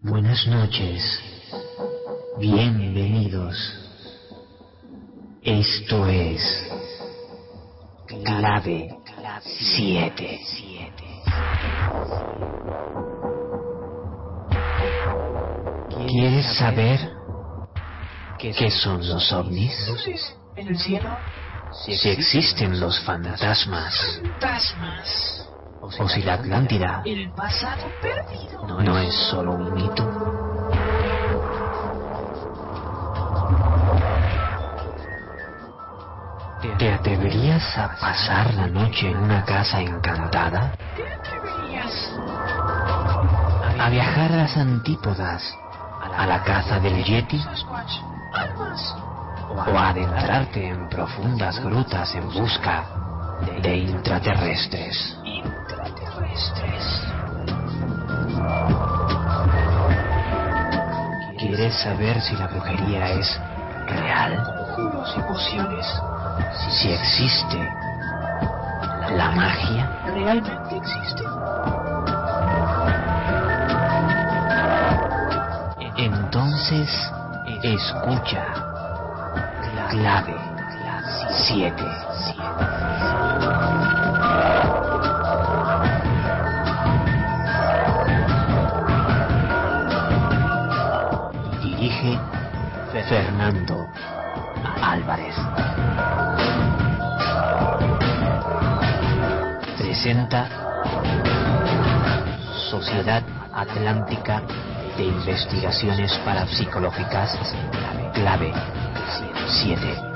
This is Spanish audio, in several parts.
Buenas noches. Bienvenidos. Esto es Clave 7. ¿Quieres saber qué son los ovnis? en el cielo. Si existen los fantasmas Fantasmas. O si la Atlántida El pasado perdido. no es solo un mito. ¿Te atreverías a pasar la noche en una casa encantada? ¿A viajar a las antípodas? ¿A la caza del Yeti? ¿O a adentrarte en profundas grutas en busca de intraterrestres? Intraterrestres. ¿Quieres saber si la brujería es real? Conjuros y pociones. Si existe la magia? ¿Realmente existe? Entonces, escucha. Clave 7. Fernando Álvarez. Presenta Sociedad Atlántica de Investigaciones Parapsicológicas, clave 7.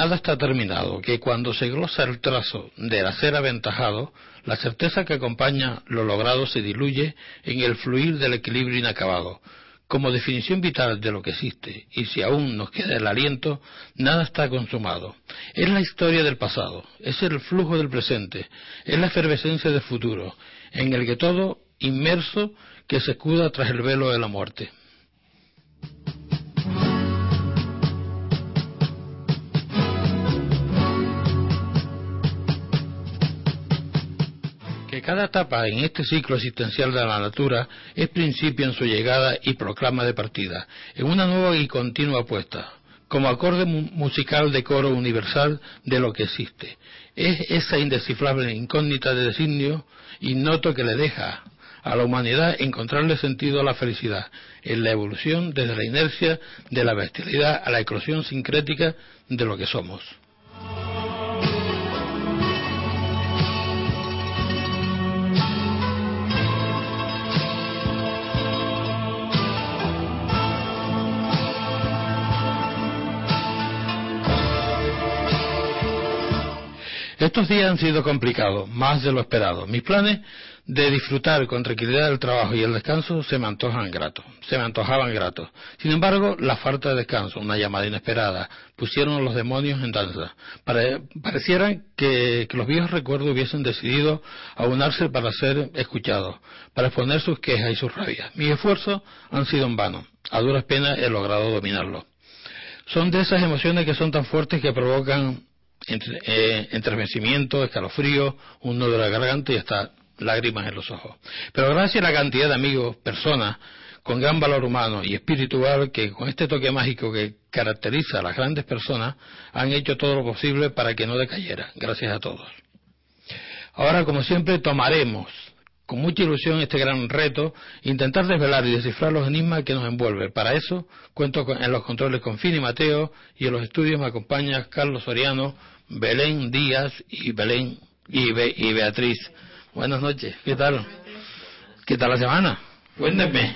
Nada está terminado, que cuando se glosa el trazo del hacer aventajado, la certeza que acompaña lo logrado se diluye en el fluir del equilibrio inacabado. Como definición vital de lo que existe, y si aún nos queda el aliento, nada está consumado. Es la historia del pasado, es el flujo del presente, es la efervescencia del futuro, en el que todo inmerso que se escuda tras el velo de la muerte. Cada etapa en este ciclo existencial de la natura es principio en su llegada y proclama de partida, en una nueva y continua apuesta, como acorde mu- musical de coro universal de lo que existe. Es esa indescifrable incógnita de designio ignoto que le deja a la humanidad encontrarle sentido a la felicidad, en la evolución desde la inercia de la bestialidad a la eclosión sincrética de lo que somos. Estos días han sido complicados, más de lo esperado. Mis planes de disfrutar con tranquilidad del trabajo y el descanso se me antojan gratos, se me antojaban gratos. Sin embargo, la falta de descanso, una llamada inesperada, pusieron a los demonios en danza. Pare- parecieran que, los viejos recuerdos hubiesen decidido aunarse para ser escuchados, para exponer sus quejas y sus rabias. Mis esfuerzos han sido en vano. A duras penas he logrado dominarlos. Son de esas emociones que son tan fuertes que provocan entre- eh, entremecimiento, escalofrío, un nudo de la garganta y hasta lágrimas en los ojos. Pero gracias a la cantidad de amigos, personas con gran valor humano y espiritual que con este toque mágico que caracteriza a las grandes personas han hecho todo lo posible para que no decayera. Gracias a todos. Ahora, como siempre, tomaremos con mucha ilusión este gran reto, intentar desvelar y descifrar los enigmas que nos envuelven. Para eso cuento en los controles con Fini Mateo y en los estudios me acompaña Carlos Soriano, Belén Díaz y Belén y, Beatriz. Buenas noches, ¿qué tal? ¿Qué tal la semana? Cuéntenme.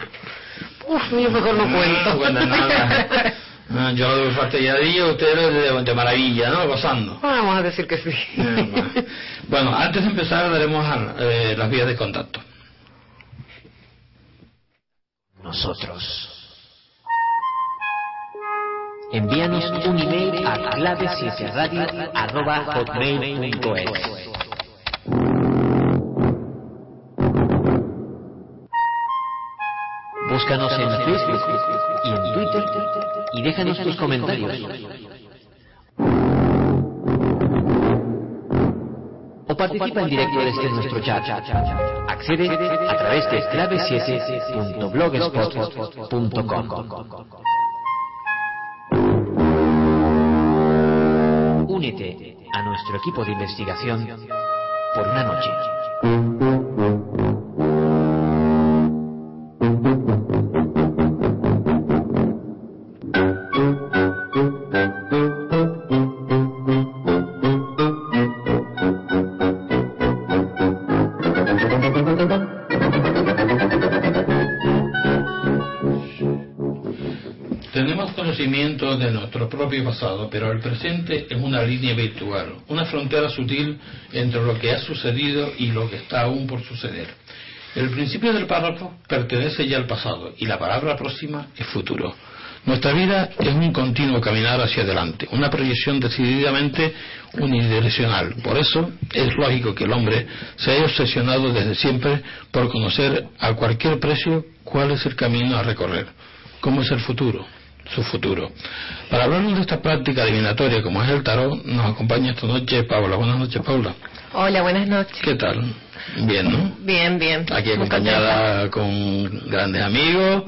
Uf, yo mejor no cuento. Bueno, nada. Ah, yo de fastidiadillo, ustedes de, maravilla, ¿no? Gozando. Vamos a decir que sí. bueno, antes de empezar daremos eh, las vías de contacto. Nosotros. Envíanos un email a clavesiesradio.hotmail.es Búscanos en Facebook y en Twitter y déjanos tus comentarios. O participa en directo desde nuestro chat. Accede a través de clave7.blogspot.com. A nuestro equipo de investigación por una noche. Pasado, pero el presente es una línea virtual, una frontera sutil entre lo que ha sucedido y lo que está aún por suceder. El principio del párrafo pertenece ya al pasado y la palabra próxima es futuro. Nuestra vida es un continuo caminar hacia adelante, una proyección decididamente unidireccional. Por eso es lógico que el hombre se haya obsesionado desde siempre por conocer a cualquier precio cuál es el camino a recorrer, cómo es el futuro, su futuro. Para hablarnos de esta práctica adivinatoria como es el tarot, nos acompaña esta noche Paula. Buenas noches, Paula. Hola, buenas noches. ¿Qué tal? Bien, ¿no? Bien, bien. Aquí acompañada con grandes amigos.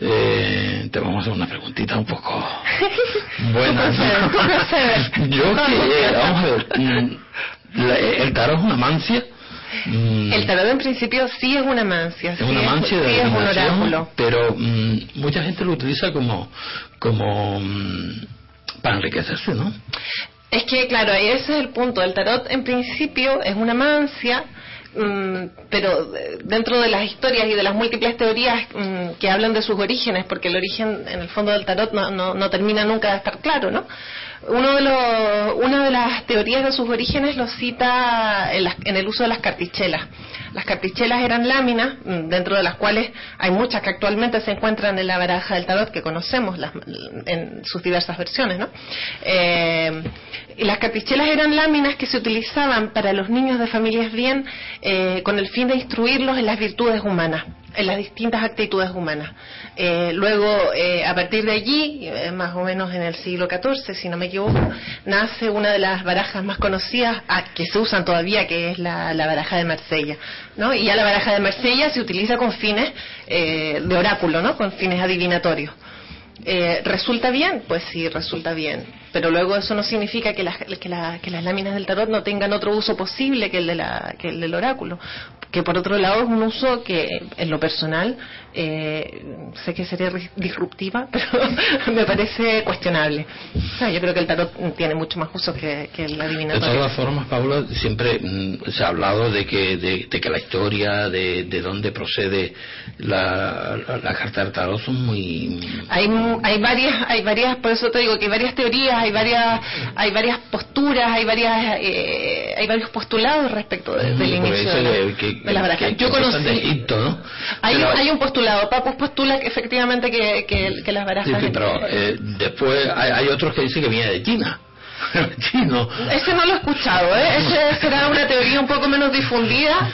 Eh, te vamos a hacer una preguntita un poco buena. Yo que, vamos a ver, mm, el tarot es una mancia Mm. El tarot en principio sí es una mancia. Es una mancia de sí es un oráculo. Pero mm, mucha gente lo utiliza como, como mm, para enriquecerse, ¿no? Es que, claro, ese es el punto. El tarot en principio es una mancia, pero dentro de las historias y de las múltiples teorías que hablan de sus orígenes, porque el origen en el fondo del tarot no, no, no termina nunca de estar claro, ¿no? Uno de los, una de las teorías de sus orígenes lo cita en, el uso de las cartichelas. Las cartichelas eran láminas, mm, dentro de las cuales hay muchas que actualmente se encuentran en la baraja del tarot que conocemos en sus diversas versiones. ¿no? Eh, y las cartichelas eran láminas que se utilizaban para los niños de familias bien eh, con el fin de instruirlos en las virtudes humanas en las distintas actitudes humanas. Eh, luego, eh, a partir de allí, eh, más o menos en el siglo XIV, si no me equivoco, nace una de las barajas más conocidas ah, que se usan todavía, que es la, baraja de Marsella. ¿no? Y ya la baraja de Marsella se utiliza con fines de oráculo, ¿no? con fines adivinatorios. ¿Resulta bien? Pues sí, resulta bien. Pero luego eso no significa que las, que, las láminas del tarot no tengan otro uso posible que el, de la, que el del oráculo que por otro lado es un uso que en lo personal eh, sé que sería disruptiva, pero me parece cuestionable. yo creo que el tarot tiene mucho más uso que, que el adivinatorio. De todas formas, Paula, siempre mm, se ha hablado de que, de, que la historia, de, de dónde procede la, la, carta del tarot son muy... Hay, hay varias, hay varias, por eso te digo que hay varias teorías, hay varias, hay varias posturas, hay varias, eh, hay varios postulados respecto del inicio de, yo conocí. ¿no? Hay, un, hay un postulado. Papus postula efectivamente que, que, las barajas. Sí, pero eh, después hay, hay, otros que dicen que viene de China. Ese no lo he escuchado, ¿eh? Ese será una teoría un poco menos difundida.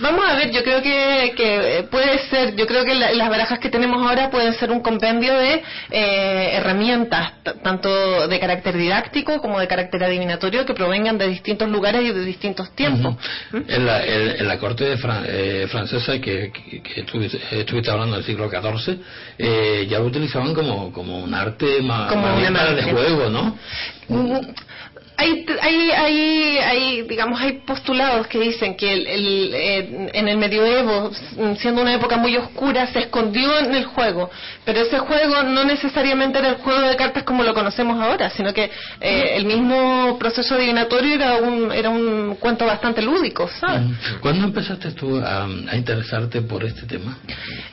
Vamos a ver, yo creo que, que puede ser, yo creo que la- las barajas que tenemos ahora pueden ser un compendio de eh, herramientas, tanto de carácter didáctico como de carácter adivinatorio, que provengan de distintos lugares y de distintos tiempos. Ujú. en, la, en- en la corte de Fran- eh, francesa que, que, que estuviste, estuviste hablando del siglo XIV, eh, ya lo utilizaban como, como un arte ma- Como más una para magia. juego, ¿no? Mm, Hay, hay, hay, hay, digamos, hay postulados que dicen que el, el, eh, en el medioevo, mm, siendo una época muy oscura, se escondió en el juego. Pero ese juego no necesariamente era el juego de cartas como lo conocemos ahora, sino que eh, el mismo proceso adivinatorio era un, era un cuento bastante lúdico, ¿sabes? Ujú. ¿Cuándo empezaste tú a, a interesarte por este tema?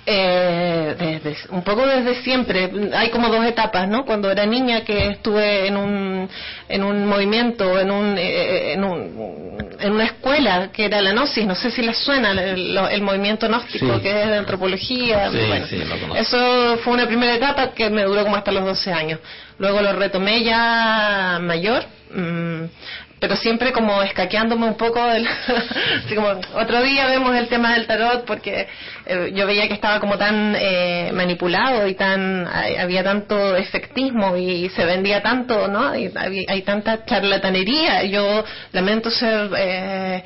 Eh, desde, un poco desde siempre. Hay como dos etapas, ¿no? Cuando era niña que estuve en un, en un movimiento, en, un, eh, en, un, en una escuela que era la Gnosis, no sé si les suena el, movimiento gnóstico Sí. que es de antropología. Sí, bueno, sí, lo eso fue una primera etapa que me duró como hasta los 12 años. Luego lo retomé ya mayor. mm, pero siempre como escaqueándome un poco del, así como otro día vemos el tema del tarot porque eh, yo veía que estaba como tan eh, manipulado y tan había tanto efectismo y se vendía tanto no y hay tanta charlatanería. Yo lamento ser eh,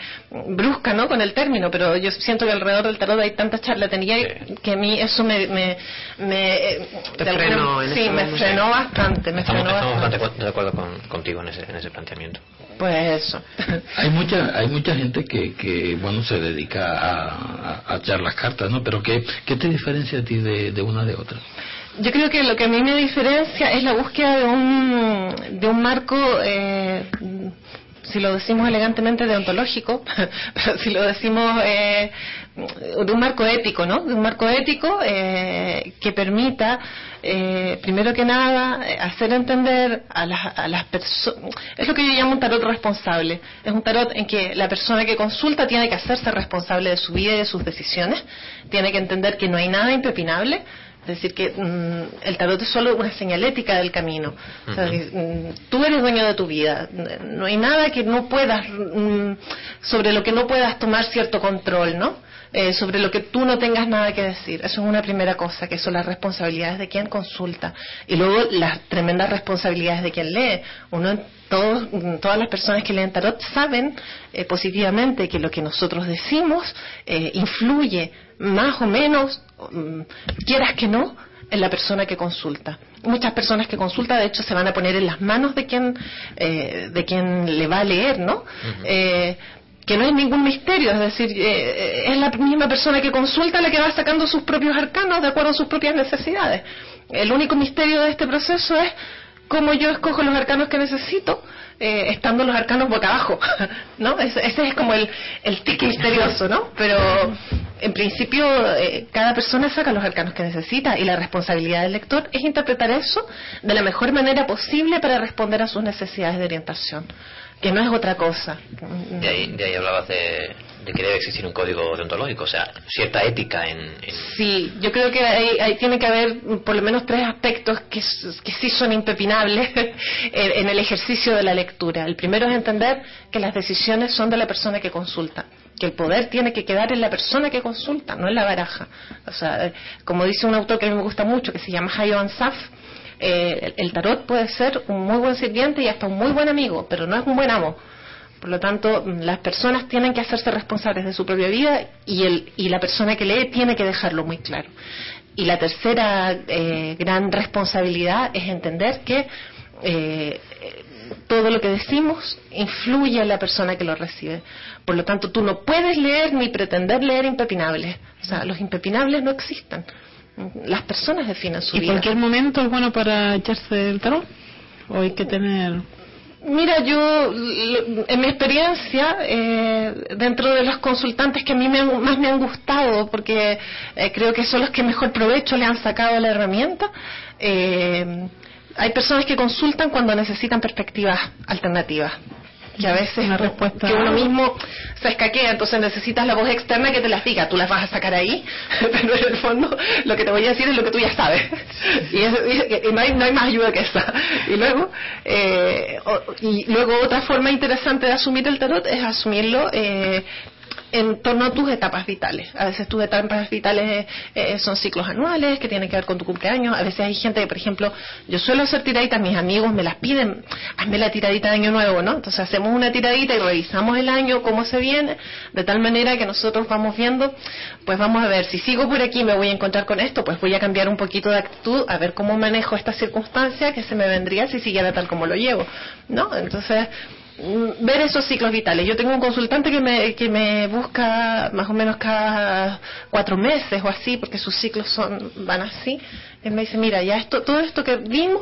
brusca no con el término pero yo siento que alrededor del tarot hay tanta charlatanería Sí. que a mí eso me me, me eh, Te de alguna- frenó en sí me frenó bastante me Estamos, frenó estamos bastante bastante. de acuerdo con- contigo en ese, en ese planteamiento. pues eso. Hay mucha, hay mucha gente que, que bueno, se dedica a, a, a echar las cartas, ¿no? Pero ¿qué, qué te diferencia a ti de, de una de otra? Yo creo que lo que a mí me diferencia es la búsqueda de un, de un marco, eh, si lo decimos elegantemente, deontológico, pero si lo decimos eh, de un marco ético, ¿no? De un marco ético eh, que permita, eh, primero que nada, eh, hacer entender a las, a las personas. Es lo que yo llamo un tarot responsable. Es un tarot en que la persona que consulta tiene que hacerse responsable de su vida y de sus decisiones, tiene que entender que no hay nada impepinable. Es decir, que mm, el tarot es solo una señalética del camino. O sea, que, mm, tú eres dueño de tu vida. No hay nada que no puedas, mm, sobre lo que no puedas tomar cierto control, ¿no? Eh, sobre lo que tú no tengas nada que decir. Eso es una primera cosa, que son las responsabilidades de quien consulta. Y luego las tremendas responsabilidades de quien lee. Uno, todos, todas las personas que leen tarot saben eh, positivamente que lo que nosotros decimos eh, influye más o menos, mm, quieras que no, en la persona que consulta. Muchas personas que consultan, de hecho, se van a poner en las manos de quien, eh, de quien le va a leer, ¿no? Eh, que no es ningún misterio, es decir, eh, es la misma persona que consulta la que va sacando sus propios arcanos de acuerdo a sus propias necesidades. El único misterio de este proceso es cómo yo escojo los arcanos que necesito, eh, estando los arcanos boca abajo, ¿no? Ese, ese es como el, el tic misterioso, ¿no? Pero en principio eh, cada persona saca los arcanos que necesita y la responsabilidad del lector es interpretar eso de la mejor manera posible para responder a sus necesidades de orientación, que no es otra cosa. De ahí, de ahí hablabas de, de que debe existir un código deontológico, o sea, cierta ética en... Sí, yo creo que ahí, ahí tiene que haber por lo menos tres aspectos que, sí son impepinables en, el ejercicio de la lectura. El primero es entender que las decisiones son de la persona que consulta, que el poder tiene que quedar en la persona que consulta, no en la baraja. O sea, eh, como dice un autor que a mí me gusta mucho, que se llama Hayo Ansaf, eh, el tarot puede ser un muy buen sirviente y hasta un muy buen amigo, pero no es un buen amo. Por lo tanto, las personas tienen que hacerse responsables de su propia vida y, el, y la persona que lee tiene que dejarlo muy claro. Y la tercera eh, gran responsabilidad es entender que eh, todo lo que decimos influye en la persona que lo recibe. Por lo tanto, tú no puedes leer ni pretender leer impepinables. O sea, los impepinables no existen. Las personas definen su ¿Y vida. cualquier momento es bueno para echarse el tarot? ¿O hay que tener...? Mira, yo, en mi experiencia, eh, dentro de los consultantes que a mí me más me han gustado, porque eh, creo que son los que mejor provecho le han sacado la herramienta, eh, hay personas que consultan cuando necesitan perspectivas alternativas. Que a veces Una respuesta- que uno mismo se escaquea, entonces necesitas la voz externa que te las diga. Tú las vas a sacar ahí, pero en el fondo lo que te voy a decir es lo que tú ya sabes. Y, es- y- y no, hay, no hay más ayuda que esa. Y luego, eh, o- y luego otra forma interesante de asumir el tarot es asumirlo eh, en torno a tus etapas vitales. A veces tus etapas vitales eh, son ciclos anuales que tienen que ver con tu cumpleaños. A veces hay gente que, por ejemplo, yo suelo hacer tiraditas, mis amigos me las piden, hazme la tiradita de año nuevo, ¿no? Entonces hacemos una tiradita y revisamos el año, cómo se viene, de tal manera que nosotros vamos viendo, pues vamos a ver, si sigo por aquí me voy a encontrar con esto, pues voy a cambiar un poquito de actitud, a ver cómo manejo esta circunstancia que se me vendría si siguiera tal como lo llevo, ¿no? Entonces, ver esos ciclos vitales. Yo tengo un consultante que me, que me busca más o menos cada cuatro meses o así, porque sus ciclos son van así. Él me dice, mira, ya esto, todo esto que vimos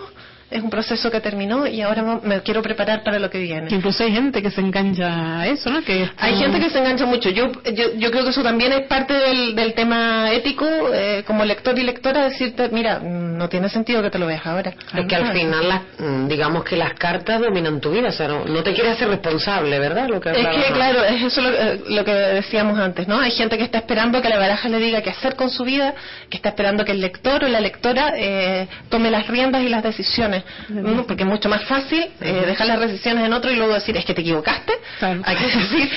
es un proceso que terminó y ahora me quiero preparar para lo que viene. Que incluso hay gente que se engancha a eso, ¿no? Que Hay gente que se engancha mucho. Yo, yo, yo creo que eso también es parte del, del tema ético, eh, como lector y lectora, decirte, mira, mm, no tiene sentido que te lo veas ahora. Es que al final, las, mm, digamos que las cartas dominan tu vida, o sea, no, no te quieres hacer responsable, ¿verdad? Lo que Es que, claro, es eso lo, eh, lo que decíamos antes, ¿no? Hay gente que está esperando que la baraja le diga qué hacer con su vida, que está esperando que el lector o la lectora eh, tome las riendas y las decisiones. ¿No? Porque es mucho más fácil eh, dejar las decisiones en otro y luego decir, es que te equivocaste. Claro. Hay que decir,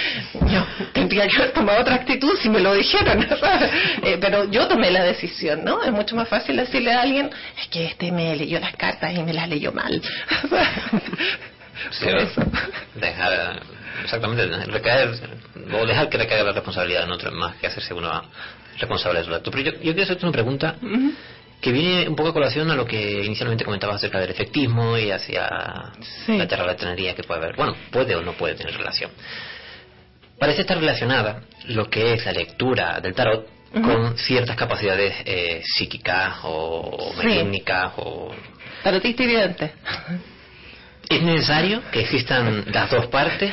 yo tendría que haber tomado otra actitud si me lo dijeron. Eh, pero yo tomé la decisión, ¿no? Es mucho más fácil decirle a alguien, es que este me leyó las cartas y me las leyó mal. Sí, dejar exactamente recaer o dejar que recaiga la responsabilidad en otro más que hacerse uno responsable de su acto pero yo, yo quiero hacerte una pregunta que viene un poco a colación a lo que inicialmente comentabas acerca del efectismo y hacia Sí. la terralatenería que puede haber bueno puede o no puede tener relación parece estar relacionada lo que es la lectura del tarot con ciertas capacidades eh, psíquicas o Sí. mediúmnicas o Tarotista y vidente. ¿Es necesario que existan las dos partes?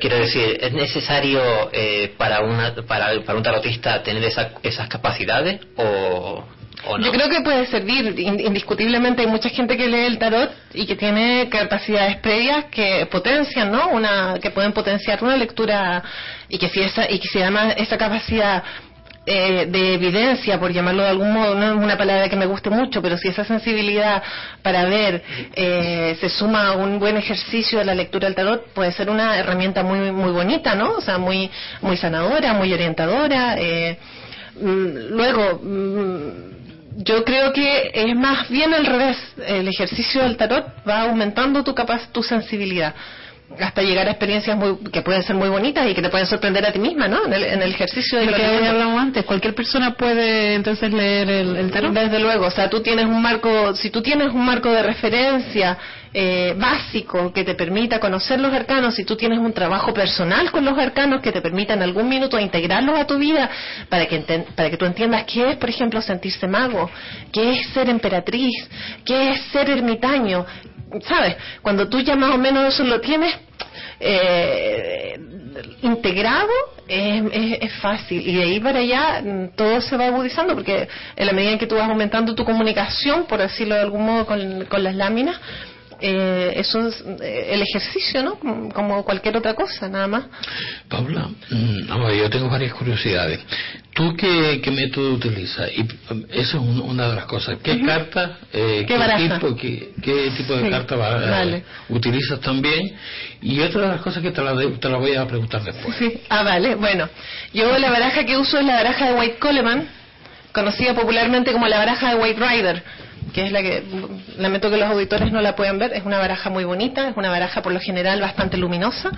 Quiero decir, ¿es necesario eh, para, una, para, para un tarotista tener esa- esas capacidades o, Yo creo que puede servir, in- indiscutiblemente hay mucha gente que lee el tarot y que tiene capacidades previas que potencian, ¿no? Una, que pueden potenciar una lectura y que si esa, y que si además esa capacidad eh, de evidencia, por llamarlo de algún modo, no es una palabra que me guste mucho, pero si esa sensibilidad para ver eh, se suma a un buen ejercicio de la lectura del tarot, puede ser una herramienta muy muy bonita, ¿no? O sea, muy muy sanadora, muy orientadora. Eh, mm, luego, mm, yo creo que es más bien al revés. El ejercicio del tarot va aumentando tu tu sensibilidad hasta llegar a experiencias muy, que pueden ser muy bonitas y que te pueden sorprender a ti misma, ¿no? En el, en el ejercicio de lo que leer. hablábamos antes, cualquier persona puede entonces leer el, el tarot. Desde luego, o sea, tú tienes un marco, si tú tienes un marco de referencia eh, básico que te permita conocer los arcanos, si tú tienes un trabajo personal con los arcanos que te permita en algún minuto integrarlos a tu vida para que enten- para que tú entiendas qué es, por ejemplo, sentirse mago, qué es ser emperatriz, qué es ser ermitaño, ¿sabes? Cuando tú ya más o menos eso lo tienes eh, integrado es, fácil y de ahí para allá mm, todo se va agudizando porque en la medida en que tú vas aumentando tu comunicación por decirlo de algún modo con las láminas eh, eso es eh, el ejercicio no como, como cualquier otra cosa nada más Paula, mm, a ver, yo tengo varias curiosidades. ¿Tú qué, qué método utilizas? Y mm, eso es un- una de las cosas. ¿Qué carta, eh, ¿Qué tipo, qué, qué tipo de Sí, carta eh, vale. utilizas también? Y otra de las cosas que te la, de- te la voy a preguntar después. Sí. Ah, vale. Bueno, yo la baraja que uso es la baraja de White Coleman, conocida popularmente como la baraja de White Rider, que es la que, lamento que los auditores no la puedan ver, es una baraja muy bonita, es una baraja por lo general bastante luminosa.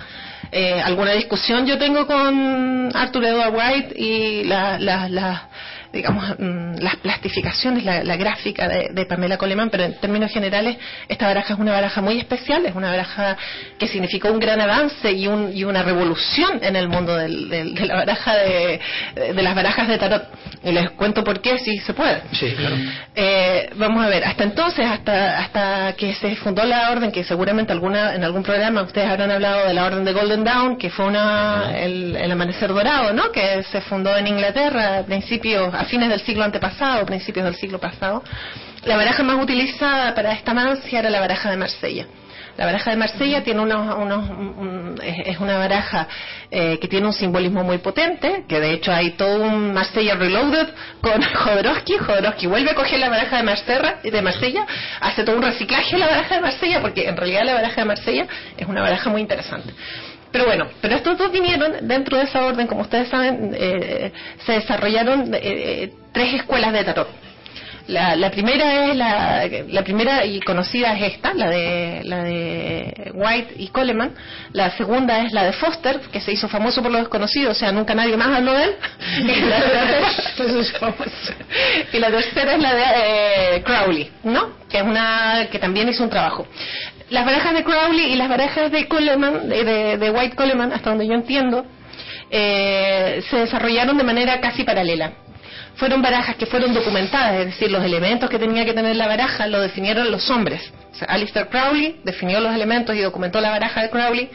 Eh, alguna discusión yo tengo con Arthur Edward White y la, la, la- digamos, mm, las plastificaciones, la, la gráfica de, de Pamela Coleman, pero en términos generales esta baraja es una baraja muy especial, es una baraja que significó un gran avance y, un, y una revolución en el mundo del- del- de la baraja de, de las barajas de tarot. Y les cuento por qué, si se puede. Sí, claro. Eh, vamos a ver, hasta entonces, hasta hasta que se fundó la orden, que seguramente alguna en algún programa ustedes habrán hablado de la orden de Golden Dawn, que fue una el, el amanecer dorado, ¿no? Que se fundó en Inglaterra a principios, a fines del siglo antepasado, principios del siglo pasado. La baraja más utilizada para esta mancia era la baraja de Marsella. La baraja de Marsella tiene unos, unos- un- es es una baraja eh, que tiene un simbolismo muy potente, que de hecho hay todo un Marsella Reloaded con Jodorowsky. Jodorowsky vuelve a coger la baraja de Marsella, de Marsella, hace todo un reciclaje de la baraja de Marsella, porque en realidad la baraja de Marsella es una baraja muy interesante. Pero bueno, pero estos dos vinieron dentro de esa orden, como ustedes saben, eh, se desarrollaron eh, eh, tres escuelas de tarot. La, la primera es la, la primera y conocida es esta, la de la de White y Coleman. La segunda es la de Foster, que se hizo famoso por lo desconocido, o sea, nunca nadie más habló de él. y, la tercera, y la tercera es la de eh, Crowley, ¿no? Que es una que también hizo un trabajo. Las barajas de Crowley y las barajas de Coleman, de, de- White Coleman, hasta donde yo entiendo, eh, se desarrollaron de manera casi paralela fueron barajas que fueron documentadas, es decir, los elementos que tenía que tener la baraja lo definieron los hombres. O sea, Alistair Crowley definió los elementos y documentó la baraja de Crowley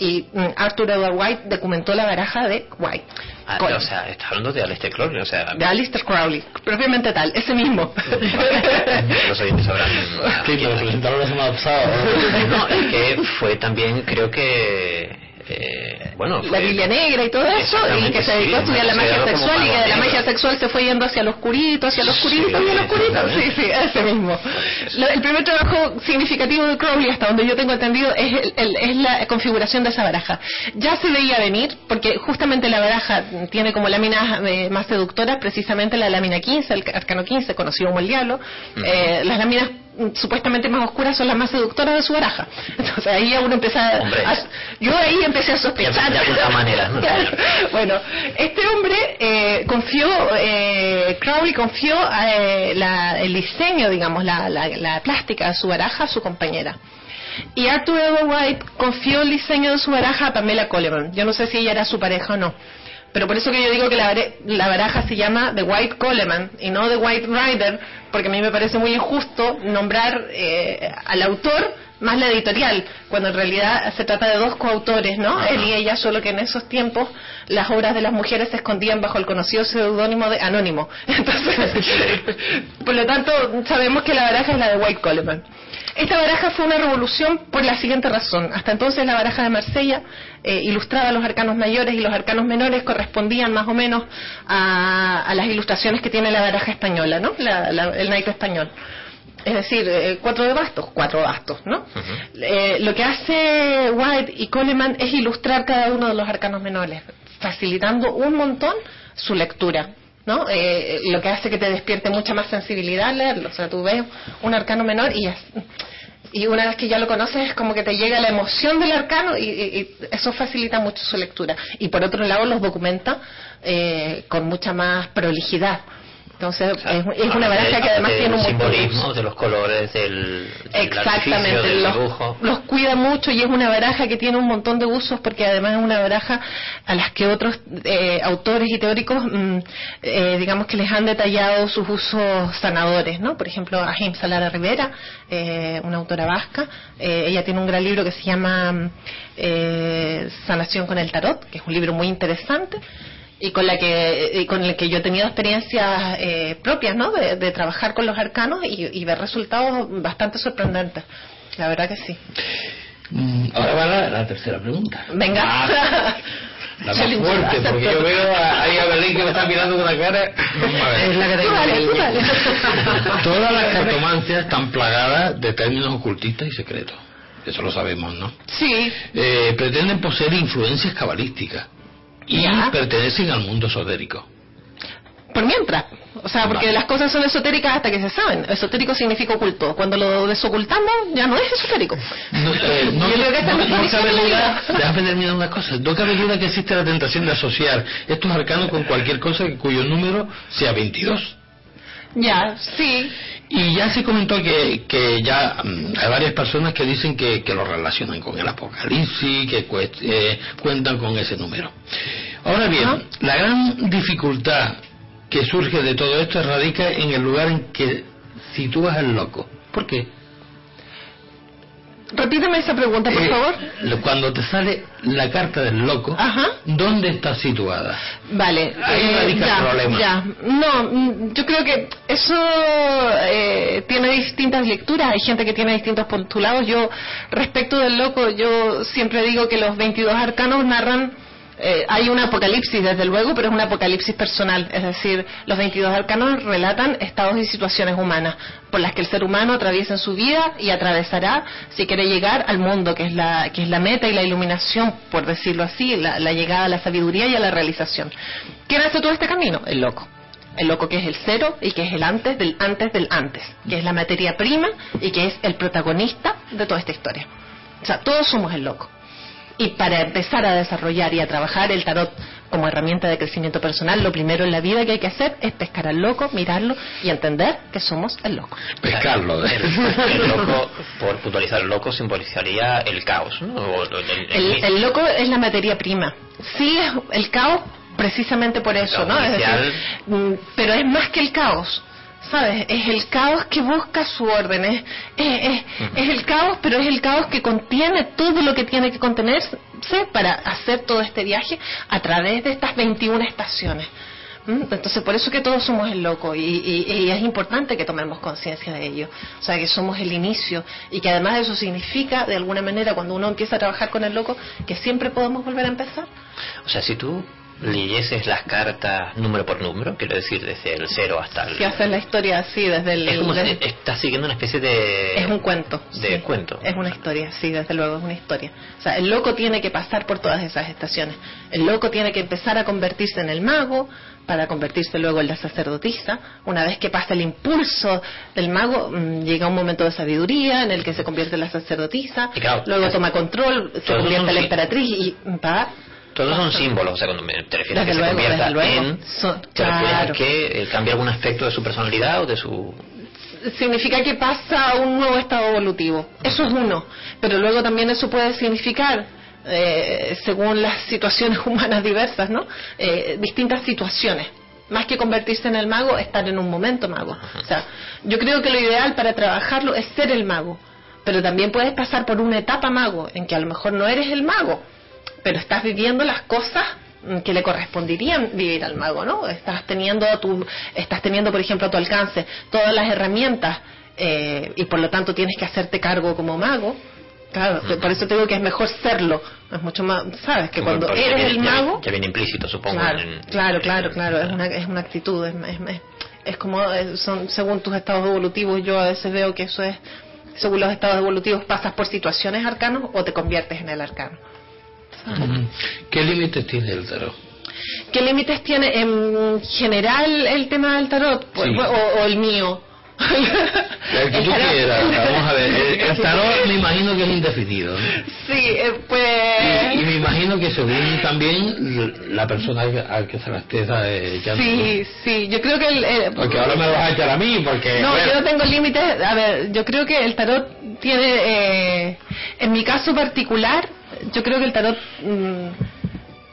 y mm, Arthur Edward White documentó la baraja de White. Ah, Con- o sea, estás hablando de Aleister Crowley, o sea, de Alistair Crowley, propiamente tal, ese mismo. los oyentes sabrán. Sí, me lo presentaron la semana pasada. No, es que fue también, creo que. Eh, bueno, la Biblia Negra y todo eso, y que se dedicó a estudiar la magia sexual y que de la magia sexual se fue yendo hacia lo oscurito, hacia lo oscurito, Sí, hacia lo oscurito. Sí, sí, ese mismo. Lo- el primer trabajo significativo de Crowley, hasta donde yo tengo entendido, es, el- el- es la configuración de esa baraja. Ya se veía venir, porque justamente la baraja tiene como láminas eh, más seductoras, precisamente la lámina 15, el arcano 15, conocido como el diablo. Eh, las láminas supuestamente más oscuras son las más seductoras de su baraja. Entonces ahí uno empieza a, Hombre. a- yo ahí empecé a sospechar. Maneras, ¿no? Claro. Bueno, este hombre eh, confió, eh, Crowley confió eh, la- el diseño, digamos, la, la- la plástica de su baraja a su compañera. Y Arthur Edward White confió el diseño de su baraja a Pamela Coleman. Yo no sé si ella era su pareja o no. Pero por eso que yo digo que la, baraja se llama The White Coleman y no The White Rider, porque a mí me parece muy injusto nombrar eh, al autor más la editorial, cuando en realidad se trata de dos coautores, ¿no? Él y ella, solo que en esos tiempos las obras de las mujeres se escondían bajo el conocido seudónimo de Anónimo. Entonces, por lo tanto, sabemos que la baraja es la de White Coleman. Esta baraja fue una revolución por la siguiente razón. Hasta entonces la baraja de Marsella eh, ilustraba los arcanos mayores y los arcanos menores correspondían más o menos a, a las ilustraciones que tiene la baraja española, ¿no? La- la- el naipe español. Es decir, eh, cuatro de bastos, cuatro bastos, ¿no? Eh, lo que hace White y Coleman es ilustrar cada uno de los arcanos menores, facilitando un montón su lectura. ¿no? Eh, lo que hace que te despierte mucha más sensibilidad al leerlo. O sea, tú ves un arcano menor y, es- y una vez que ya lo conoces es como que te llega la emoción del arcano y, y- y eso facilita mucho su lectura. Y por otro lado los documenta eh, con mucha más prolijidad. Entonces es, es una baraja que además tiene un montón de simbolismo, de los colores, del, Exactamente, del los, dibujo. los cuida mucho y es una baraja que tiene un montón de usos porque además es una baraja a las que otros eh, autores y teóricos, mm, eh, digamos que les han detallado sus usos sanadores, ¿no? Por ejemplo, a James Salara Rivera, eh, una autora vasca, eh, ella tiene un gran libro que se llama mm, eh, Sanación con el Tarot, que es un libro muy interesante y con la que y con el que yo he tenido experiencias eh, propias no de, de trabajar con los arcanos y, y ver resultados bastante sorprendentes la verdad que sí Mm, Ahora va la, la tercera pregunta. venga Ah, la más fuerte, porque yo veo a- ahí a Belén que me está mirando con una cara. Es la que tengo tú dale. Todas las cartomancias están plagadas de términos ocultistas y secretos. Eso lo sabemos, ¿no? sí Eh, pretenden poseer influencias cabalísticas y Ya. pertenecen al mundo esotérico. por mientras o sea porque Vale. las cosas son esotéricas hasta que se saben esotérico significa oculto cuando lo desocultamos ya no es esotérico No, eh, no, Yo creo que esta no- es no mi cabe duda, déjame terminar una cosa, no cabe duda que existe la tentación de asociar estos arcanos con cualquier cosa cuyo número sea 22. Ya sí Y ya se comentó que, que ya mm, hay varias personas que dicen que, que lo relacionan con el apocalipsis, que cuest- eh, cuentan con ese número. Ahora bien, la gran dificultad que surge de todo esto radica en el lugar en que sitúas el loco. ¿Por qué? Repíteme esa pregunta por Eh, favor Cuando te sale la carta del loco, Ajá. ¿dónde está situada? Vale, Ahí eh, radica el problema. ya. No, mm, yo creo que eso eh, tiene distintas lecturas. Hay gente que tiene distintos postulados. Yo, respecto del loco, yo siempre digo que los 22 arcanos narran Eh, hay un apocalipsis, desde luego, pero es un apocalipsis personal. Es decir, los 22 arcanos relatan estados y situaciones humanas por las que el ser humano atraviesa en su vida y atravesará si quiere llegar al mundo, que es la, que es la meta y la iluminación, por decirlo así, la, la llegada a la sabiduría y a la realización. ¿Quién hace todo este camino? El loco. El loco que es el cero y que es el antes del antes del antes, que es la materia prima y que es el protagonista de toda esta historia. O sea, todos somos el loco. Y para empezar a desarrollar y a trabajar el tarot como herramienta de crecimiento personal, lo primero en la vida que hay que hacer es pescar al loco, mirarlo y entender que somos el loco. Pescarlo. El, el loco, por puntualizar, el loco simbolizaría el caos, ¿no? O el- el- loco es la materia prima. Sí, es el caos precisamente por eso, ¿no? Es decir, mm, pero es más que el caos. ¿Sabes? Es el caos que busca su orden. Es, es, es- el caos, pero es el caos que contiene todo lo que tiene que contenerse para hacer todo este viaje a través de estas 21 estaciones. ¿Mm? Entonces, por eso que todos somos el loco y, y- y es importante que tomemos conciencia de ello. O sea, que somos el inicio y que además eso significa, de alguna manera, cuando uno empieza a trabajar con el loco, que siempre podemos volver a empezar. O sea, si tú leyeses las cartas número por número, quiero decir, desde el cero hasta el... Si haces la historia así, desde el... es como si estás siguiendo una especie de... Es un cuento. De sí. cuento. Es una historia, sí, desde luego es una historia. O sea, el loco tiene que pasar por todas esas estaciones. El loco tiene que empezar a convertirse en el mago, para convertirse luego en la sacerdotisa. Una vez que pasa el impulso del mago, mm, llega un momento de sabiduría en el que se convierte en la sacerdotisa, claro, luego toma control, se convierte en la emperatriz y va. Todos son símbolos, o sea, cuando me te refieres a que se convierta en... Son- ¿Te refieres a claro. que eh, cambia algún aspecto de su personalidad o de su... significa que pasa a un nuevo estado evolutivo. Eso es uno. Pero luego también eso puede significar, eh, según las situaciones humanas diversas, ¿no? Eh, distintas situaciones. Más que convertirse en el mago, estar en un momento mago. O sea, yo creo que lo ideal para trabajarlo es ser el mago. Pero también puedes pasar por una etapa mago en que a lo mejor no eres el mago, pero estás viviendo las cosas mm, que le corresponderían vivir al mago, ¿no? Estás teniendo tu, estás teniendo, por ejemplo, a tu alcance todas las herramientas eh, y por lo tanto tienes que hacerte cargo como mago. Claro, por eso te digo que es mejor serlo. Es mucho más, sabes, que cuando eres viene- el mago, Ya viene implícito, supongo. claro, en- claro, claro, claro, es una, es una actitud, es, es, es- es como, eh, son según tus estados evolutivos, yo a veces veo que eso es, según los estados evolutivos pasas por situaciones arcanos o te conviertes en el arcano. ¿Qué límites tiene el tarot? ¿Qué límites tiene en general el tema del tarot? Pues, Sí. o, o el mío? El que tú quieras. Vamos a ver. El, el tarot me imagino que es indefinido. ¿no? Sí, eh, pues... Y, y me imagino que según también la persona al que se la estés eh, echando. Sí, sí, yo creo que el... eh, ¿no? Porque ahora me lo vas a echar a mí, porque... No, bueno, yo no tengo límites. A ver, yo creo que el tarot tiene, eh, en mi caso particular, yo creo que el tarot mm,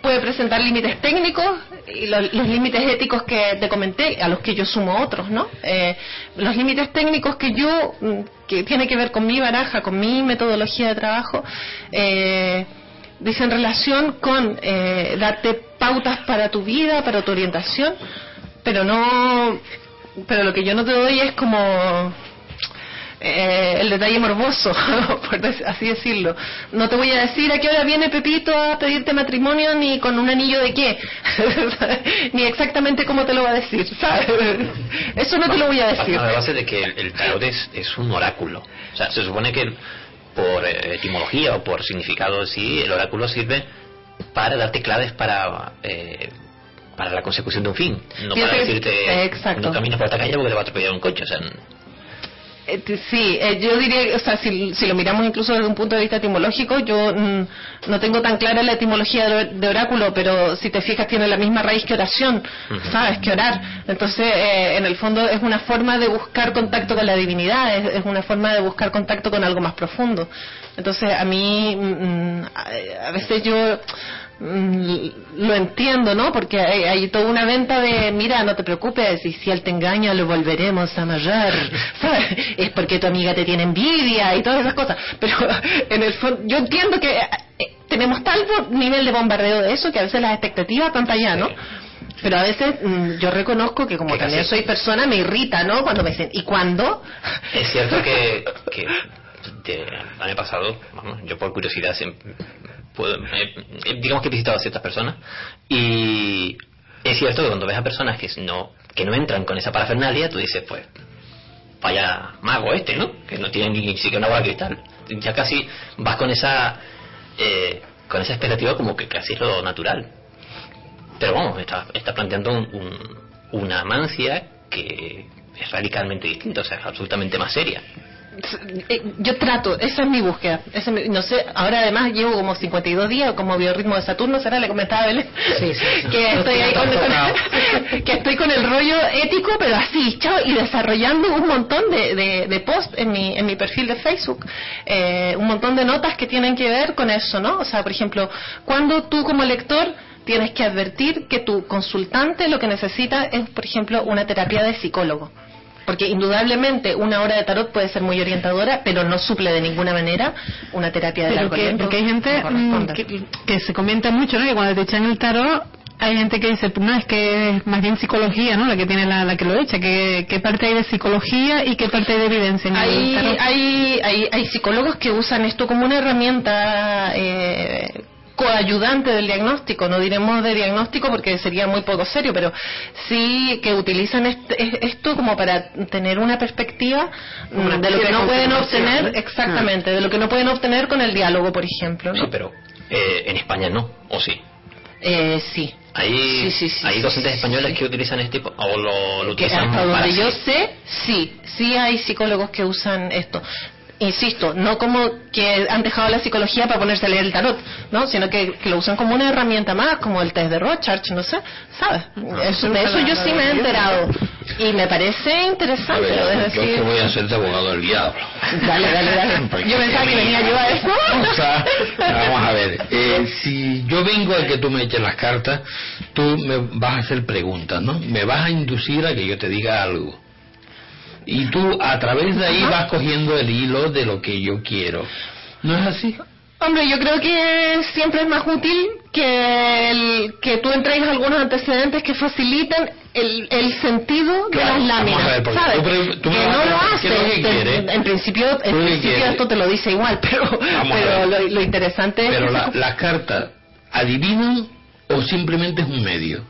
puede presentar límites técnicos y los, los límites éticos que te comenté, a los que yo sumo otros, ¿no? Eh, los límites técnicos que yo, mm, que tiene que ver con mi baraja, con mi metodología de trabajo, eh, dicen relación con eh, darte pautas para tu vida, para tu orientación, pero no pero lo que yo no te doy es como eh, el detalle morboso, por así decirlo. No te voy a decir a qué hora viene Pepito a pedirte matrimonio ni con un anillo de qué, ni exactamente cómo te lo va a decir, ¿sabes? Eso no te lo voy a decir. A la base de que el, el tarot es, es un oráculo. O sea, se supone que por eh, etimología o por significado sí, el oráculo sirve para darte claves para eh, para la consecución de un fin. No para decirte exacto. no camines por esta calle porque te va a atropellar un coche. O sea, Sí, eh, yo diría, o sea, si, si lo miramos incluso desde un punto de vista etimológico, yo mm, no tengo tan clara la etimología de, de oráculo, pero si te fijas tiene la misma raíz que oración. ¿sabes? Que orar. Entonces, eh, en el fondo es una forma de buscar contacto con la divinidad, es, es una forma de buscar contacto con algo más profundo. Entonces, a mí, mm, a, a veces yo lo entiendo, ¿no? Porque hay, hay toda una venta de, mira, no te preocupes, y si él te engaña lo volveremos a amarrar, ¿sabes? Es porque tu amiga te tiene envidia y todas esas cosas. Pero en el fondo, yo entiendo que eh, tenemos tal nivel de bombardeo de eso que a veces las expectativas para allá, ¿no? Pero a veces mm, yo reconozco que como también soy persona me irrita, ¿no? Cuando me dicen, ¿y cuándo? es cierto que, que de- me ha pasado, vamos, yo por curiosidad siempre puedo, eh, digamos que he visitado a ciertas personas y es cierto que cuando ves a personas que no que no entran con esa parafernalia, tú dices, pues, vaya mago este, ¿no? Que no tiene ni siquiera una bola de cristal. Ya casi vas con esa eh, con esa expectativa como que casi es lo natural. Pero vamos, está, está planteando un- un- una mancia que es radicalmente distinta, o sea, es absolutamente más seria. Eh, Yo trato, esa es mi búsqueda. esa es mi- no sé, ahora además llevo como 52 días como biorritmo de Saturno, será le comentaba a Belén. Sí, sí, sí. que estoy ahí con, con- que estoy con el rollo ético, pero así, chao, y desarrollando un montón de, de, de posts en mi, en mi perfil de Facebook, eh, un montón de notas que tienen que ver con eso, ¿no? O sea, por ejemplo, cuando tú como lector tienes que advertir que tu consultante lo que necesita es, por ejemplo, una terapia de psicólogo. Porque indudablemente una hora de tarot puede ser muy orientadora, pero no suple de ninguna manera una terapia de Pero largo que, aliento porque hay gente mm, que, que se comenta mucho, ¿no? Que cuando te echan el tarot, hay gente que dice, no, es que es más bien psicología, ¿no? La que tiene la, la que lo echa. ¿Qué, ¿Qué parte hay de psicología y qué parte hay de evidencia Hay, hay, hay, hay psicólogos que usan esto como una herramienta eh, coayudante del diagnóstico, no diremos de diagnóstico porque sería muy poco serio, pero sí que utilizan este- es- esto como para tener una perspectiva Una de lo que no pueden obtener, ¿no? exactamente, de lo que no pueden obtener con el diálogo, por ejemplo. ¿no? Sí, pero eh, en España no, ¿o sí? Eh, sí. Hay, Sí, sí, sí, hay docentes españoles que utilizan este tipo, o lo, lo que utilizan hasta para donde yo sé, sí, sí hay psicólogos que usan esto. Insisto, no como que han dejado la psicología para ponerse a leer el tarot, ¿no? Sino que, que lo usan como una herramienta más, como el test de Rorschach, no sé, ¿sabes? Eso, de eso yo sí me he enterado. Y me parece interesante, ver, yo que decir... voy a ser de abogado del diablo. Dale, dale, dale. Yo pensaba que venía yo a eso. O sea, vamos a ver, eh, si yo vengo a que tú me eches las cartas, tú me vas a hacer preguntas, ¿no? Me vas a inducir a que yo te diga algo. Y tú a través de ahí vas cogiendo el hilo de lo que yo quiero. ¿No es así? Hombre, yo creo que siempre es más útil que, el, que tú entregues algunos antecedentes que faciliten el, el sentido Claro, de las vamos a láminas, ver, ¿sabes? tú pre- tú me que no lo preguntar, ¿qué es lo hace. que te- quieres? en principio, en ¿Tú qué principio esto te lo dice igual, pero, pero lo, lo interesante es Pero la- las cartas adivinan o simplemente es un medio.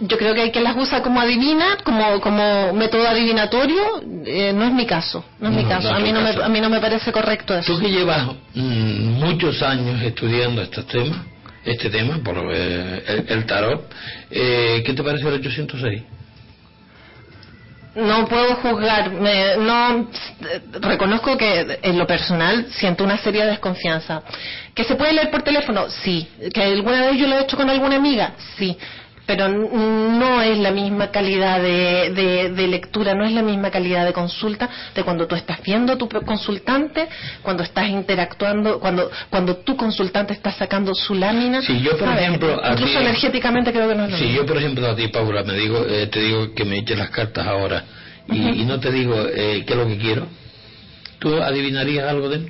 Yo creo que hay que las usa como adivina, como como método adivinatorio, eh, no es mi caso, no es mi caso. no a mí no caso. me a mí no me parece correcto eso. Tú que llevas mm, muchos años estudiando estos temas, este tema, por eh, el, el tarot, eh, ¿qué te parece el 806? No puedo juzgar, me- no reconozco que en lo personal siento una seria desconfianza. ¿Que se puede leer por teléfono? Sí. ¿Que alguna vez yo lo he hecho con alguna amiga? Sí. Pero no es la misma calidad de, de- de lectura, no es la misma calidad de consulta de cuando tú estás viendo a tu consultante, cuando estás interactuando, cuando cuando tu consultante está sacando su lámina. Si yo, por ¿sabes? ejemplo, a incluso ti- energéticamente creo que no es lo Si mismo. yo, por ejemplo, a ti, Paula, me digo, eh, te digo que me eches las cartas ahora y, y no te digo eh, qué es lo que quiero, ¿tú adivinarías algo de mí?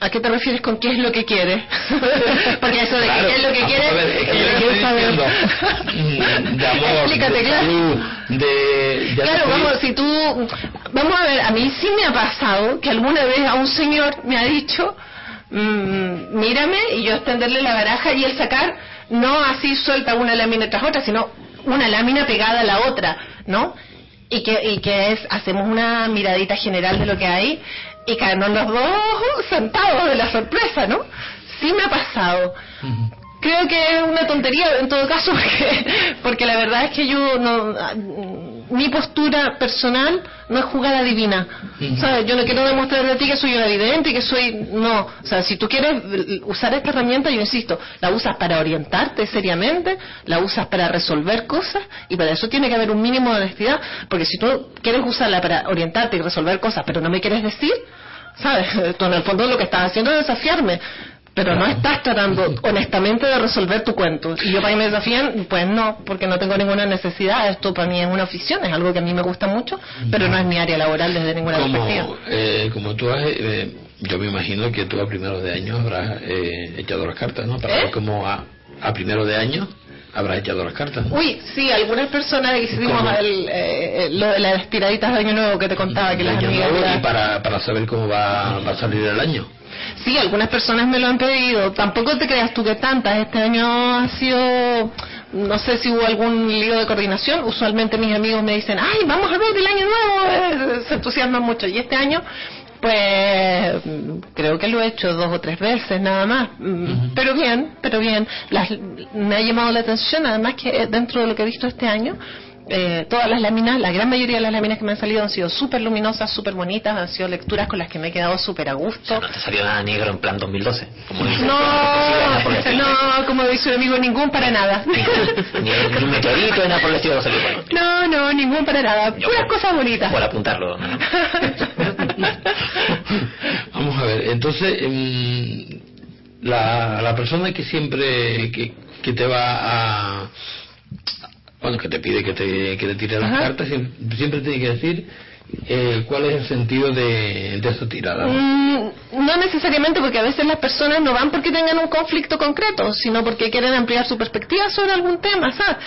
¿A qué te refieres con qué es lo que quiere? Porque eso de Claro. qué es lo que quiere. A ver, es que yo estoy diciendo de amor, Explícate, de claro. salud, de... ya te Claro, estoy- vamos, si tú. Vamos a ver, a mí sí me ha pasado que alguna vez a un señor me ha dicho, mm, mírame, y yo extenderle la baraja y él sacar, no así suelta una lámina tras otra, sino una lámina pegada a la otra, ¿no? Y que, y que es, hacemos una miradita general de lo que hay y caernos los dos sentados de la sorpresa, ¿no? Sí me ha pasado. Creo que es una tontería en todo caso porque, porque la verdad es que yo no mi postura personal no es jugar adivina. Ujú. ¿Sabes? Yo no quiero demostrarle a ti que soy una evidente y que soy no, o sea, si tú quieres usar esta herramienta, yo insisto, la usas para orientarte seriamente, la usas para resolver cosas y para eso tiene que haber un mínimo de honestidad, porque si tú quieres usarla para orientarte y resolver cosas, pero no me quieres decir, ¿sabes? Tú en el fondo lo que estás haciendo es desafiarme. Pero no estás tratando honestamente de resolver tu cuento. Y yo para que me desafíen, pues no, porque no tengo ninguna necesidad. Esto para mí es una afición, es algo que a mí me gusta mucho, pero no es mi área laboral desde ninguna perspectiva. como, eh, como tú has, eh, yo me imagino que tú a primeros de año habrás eh, echado las cartas, ¿no? Para ¿Eh? ver cómo a, a primero de año habrás echado las cartas. ¿no? Uy, sí, algunas personas hicimos el, eh, lo de las tiraditas de Año Nuevo que te contaba, que las De amigas... nuevo y para, para saber cómo va, va a salir el año. Sí, algunas personas me lo han pedido. Tampoco te creas tú que tantas. Este año ha sido, no sé si hubo algún lío de coordinación. Usualmente mis amigos me dicen, ay, vamos a ver el año nuevo. Se entusiasman mucho. Y este año, pues, creo que lo he hecho dos o tres veces nada más. Pero bien, pero bien. Las- me ha llamado la atención, además que dentro de lo que he visto este año, eh, todas las láminas, la gran mayoría de las láminas que me han salido han sido súper luminosas, súper bonitas, han sido lecturas con las que me he quedado súper a O gusto. sea, no te salió nada negro en plan 2012. Como dice. No, no, como dice un amigo, ningún para nada. Ni, ni un meteorito, nada por el estilo. salió bueno. No, no, ningún para nada. Yo Puras por- cosas bonitas. Por apuntarlo. ¿no? Vamos a ver, entonces, em, la, la persona que siempre que, que te va a. Bueno, que te pide que te, que te tire las Ajá. cartas, siempre, siempre tiene que decir eh, cuál es el sentido de, de esa tirada. ¿no? Mm, No necesariamente porque a veces las personas no van porque tengan un conflicto concreto, sino porque quieren ampliar su perspectiva sobre algún tema, ¿sabes?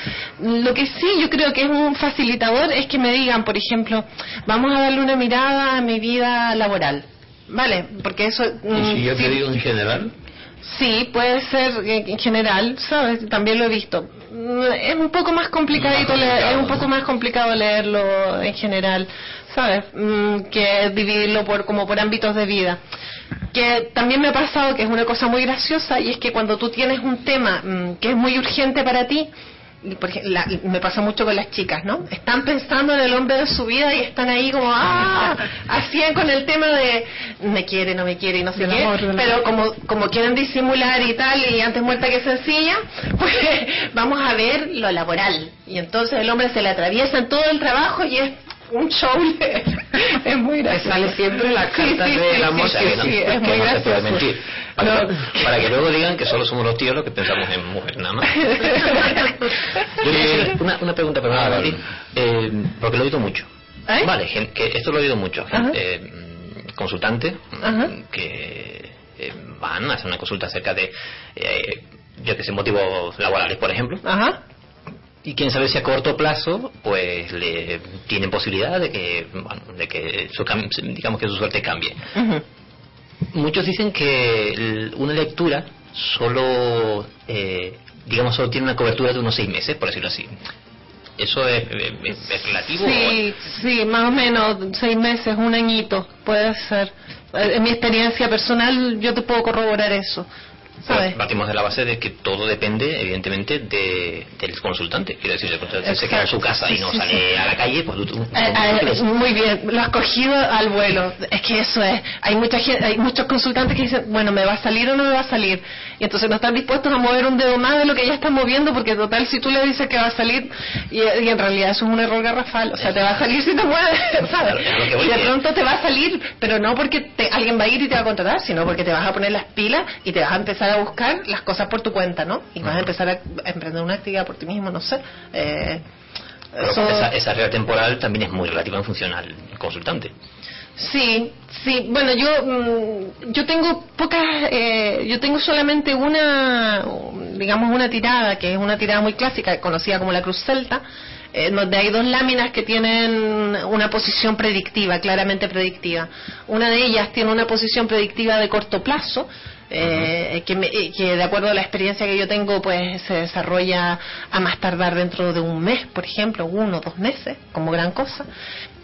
Lo que sí yo creo que es un facilitador es que me digan, por ejemplo, vamos a darle una mirada a mi vida laboral. ¿Vale? Porque eso... Y mm, si yo sí- te digo en general, Sí, puede ser en general, ¿sabes? También lo he visto. Es un poco más complicadito, Más leer- complicado, es un poco más complicado leerlo en general, ¿sabes? Mm, que dividirlo por como por ámbitos de vida. Que también me ha pasado que es una cosa muy graciosa y es que cuando tú tienes un tema mm, que es muy urgente para ti, por la- me pasa mucho con las chicas, ¿no? Están pensando en el hombre de su vida y están ahí como, ah, hacían con el tema de me quiere, no me quiere y no sé qué, amor, pero como, como quieren disimular y tal, y antes muerta que sencilla, pues vamos a ver lo laboral. Y entonces el hombre se le atraviesa en todo el trabajo y es un show, es muy gracioso. sale siempre la carta sí, del sí, amor sí, O sea, que sí, no, sí, que es muy no se puede gracioso. mentir. Para, No. para que luego digan que solo somos los tíos los que pensamos en mujeres, nada más. Una, una pregunta, perdón, Ah, para vale. ti, eh, porque lo he oído mucho. ¿Eh? Vale, que esto lo he oído mucho. Eh, consultantes Ajá. que van a hacer una consulta acerca de, eh, yo que sé, motivos laborales, por ejemplo, Ajá. Y quieren saber si a corto plazo pues le tienen posibilidad de que bueno, de que su digamos que su suerte cambie. Muchos dicen que una lectura solo eh, digamos solo tiene una cobertura de unos seis meses por decirlo así. Eso es, es- es relativo Sí, sí, más o menos seis meses, un añito, puede ser. Eh, En mi experiencia personal yo te puedo corroborar eso, ¿sabes? Partimos de la base de que todo depende, evidentemente, de, del consultante. Quiero decir, si el consultante se queda en su casa y no sí, sale sí. a la calle, pues tú, Eh, tú- eh, muy bien, lo has cogido al vuelo. Es que eso es. Hay mucha gente, hay muchos consultantes que dicen, bueno, ¿me va a salir o no me va a salir? Y entonces no están dispuestos a mover un dedo más de lo que ya están moviendo, porque total, si tú le dices que va a salir, y, y en realidad eso es un error garrafal. O sea, te va a salir si te mueves, ¿sabes? Y de pronto te va a salir, pero no porque te- alguien va a ir y te va a contratar, sino porque te vas a poner las pilas y te vas a empezar a buscar las cosas por tu cuenta, ¿no? Y vas a empezar a, emprender una actividad por ti mismo, no sé. Eh, eso- esa, esa regla temporal también es muy relativa en función al consultante. Sí, sí. Bueno, yo mm, yo tengo pocas, eh, yo tengo solamente una, digamos una tirada que es una tirada muy clásica, conocida como la cruz celta, eh, donde hay dos láminas que tienen una posición predictiva, claramente predictiva. Una de ellas tiene una posición predictiva de corto plazo. Eh, que, me- que de acuerdo a la experiencia que yo tengo pues se desarrolla a más tardar dentro de un mes por ejemplo uno o dos meses como gran cosa.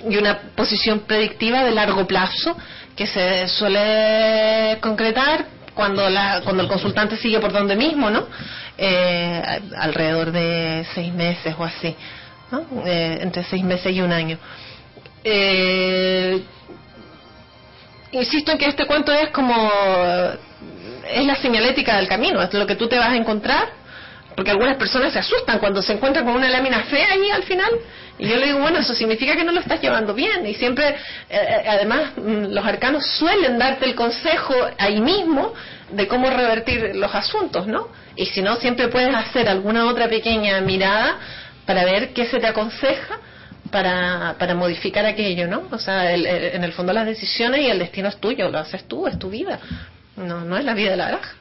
Y una posición predictiva de largo plazo que se suele concretar cuando la cuando el consultante sigue por donde mismo no Eh, alrededor de seis meses o así ¿no? Eh, entre seis meses y un año. Eh, insisto en que este cuento es como es la señalética del camino es lo que tú te vas a encontrar porque algunas personas se asustan cuando se encuentran con una lámina fea ahí al final y yo le digo bueno eso significa que no lo estás llevando bien y siempre eh, además mm, los arcanos suelen darte el consejo ahí mismo de cómo revertir los asuntos no y si no siempre puedes hacer alguna otra pequeña mirada para ver qué se te aconseja para, para modificar aquello, ¿no? O sea, el- en el fondo las decisiones y el destino es tuyo, lo haces tú, es tu vida. No, no es la vida de la baraja.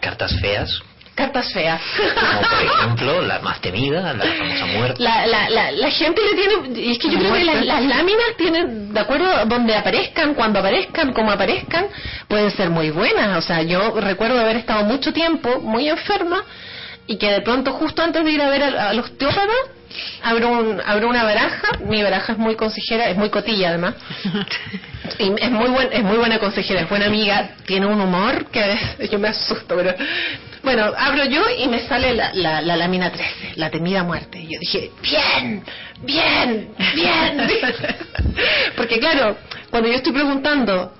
Cartas feas, Cartas feas. como por ejemplo la más temida, la famosa muerte. La, la, la, la gente le tiene, y es que yo creo que las, láminas tienen, de acuerdo donde aparezcan, cuando aparezcan, como aparezcan, pueden ser muy buenas. O sea, yo recuerdo haber estado mucho tiempo muy enferma y que de pronto justo antes de ir a ver al, al osteópata abro, un, abro una baraja, mi baraja es muy consejera, es muy cotilla además, y es muy buen, es muy buena consejera, es buena amiga, tiene un humor que a veces yo me asusto, pero bueno, abro yo y me sale la, la, la lámina 13, la temida muerte, y yo dije, bien, bien, bien, porque claro, cuando yo estoy preguntando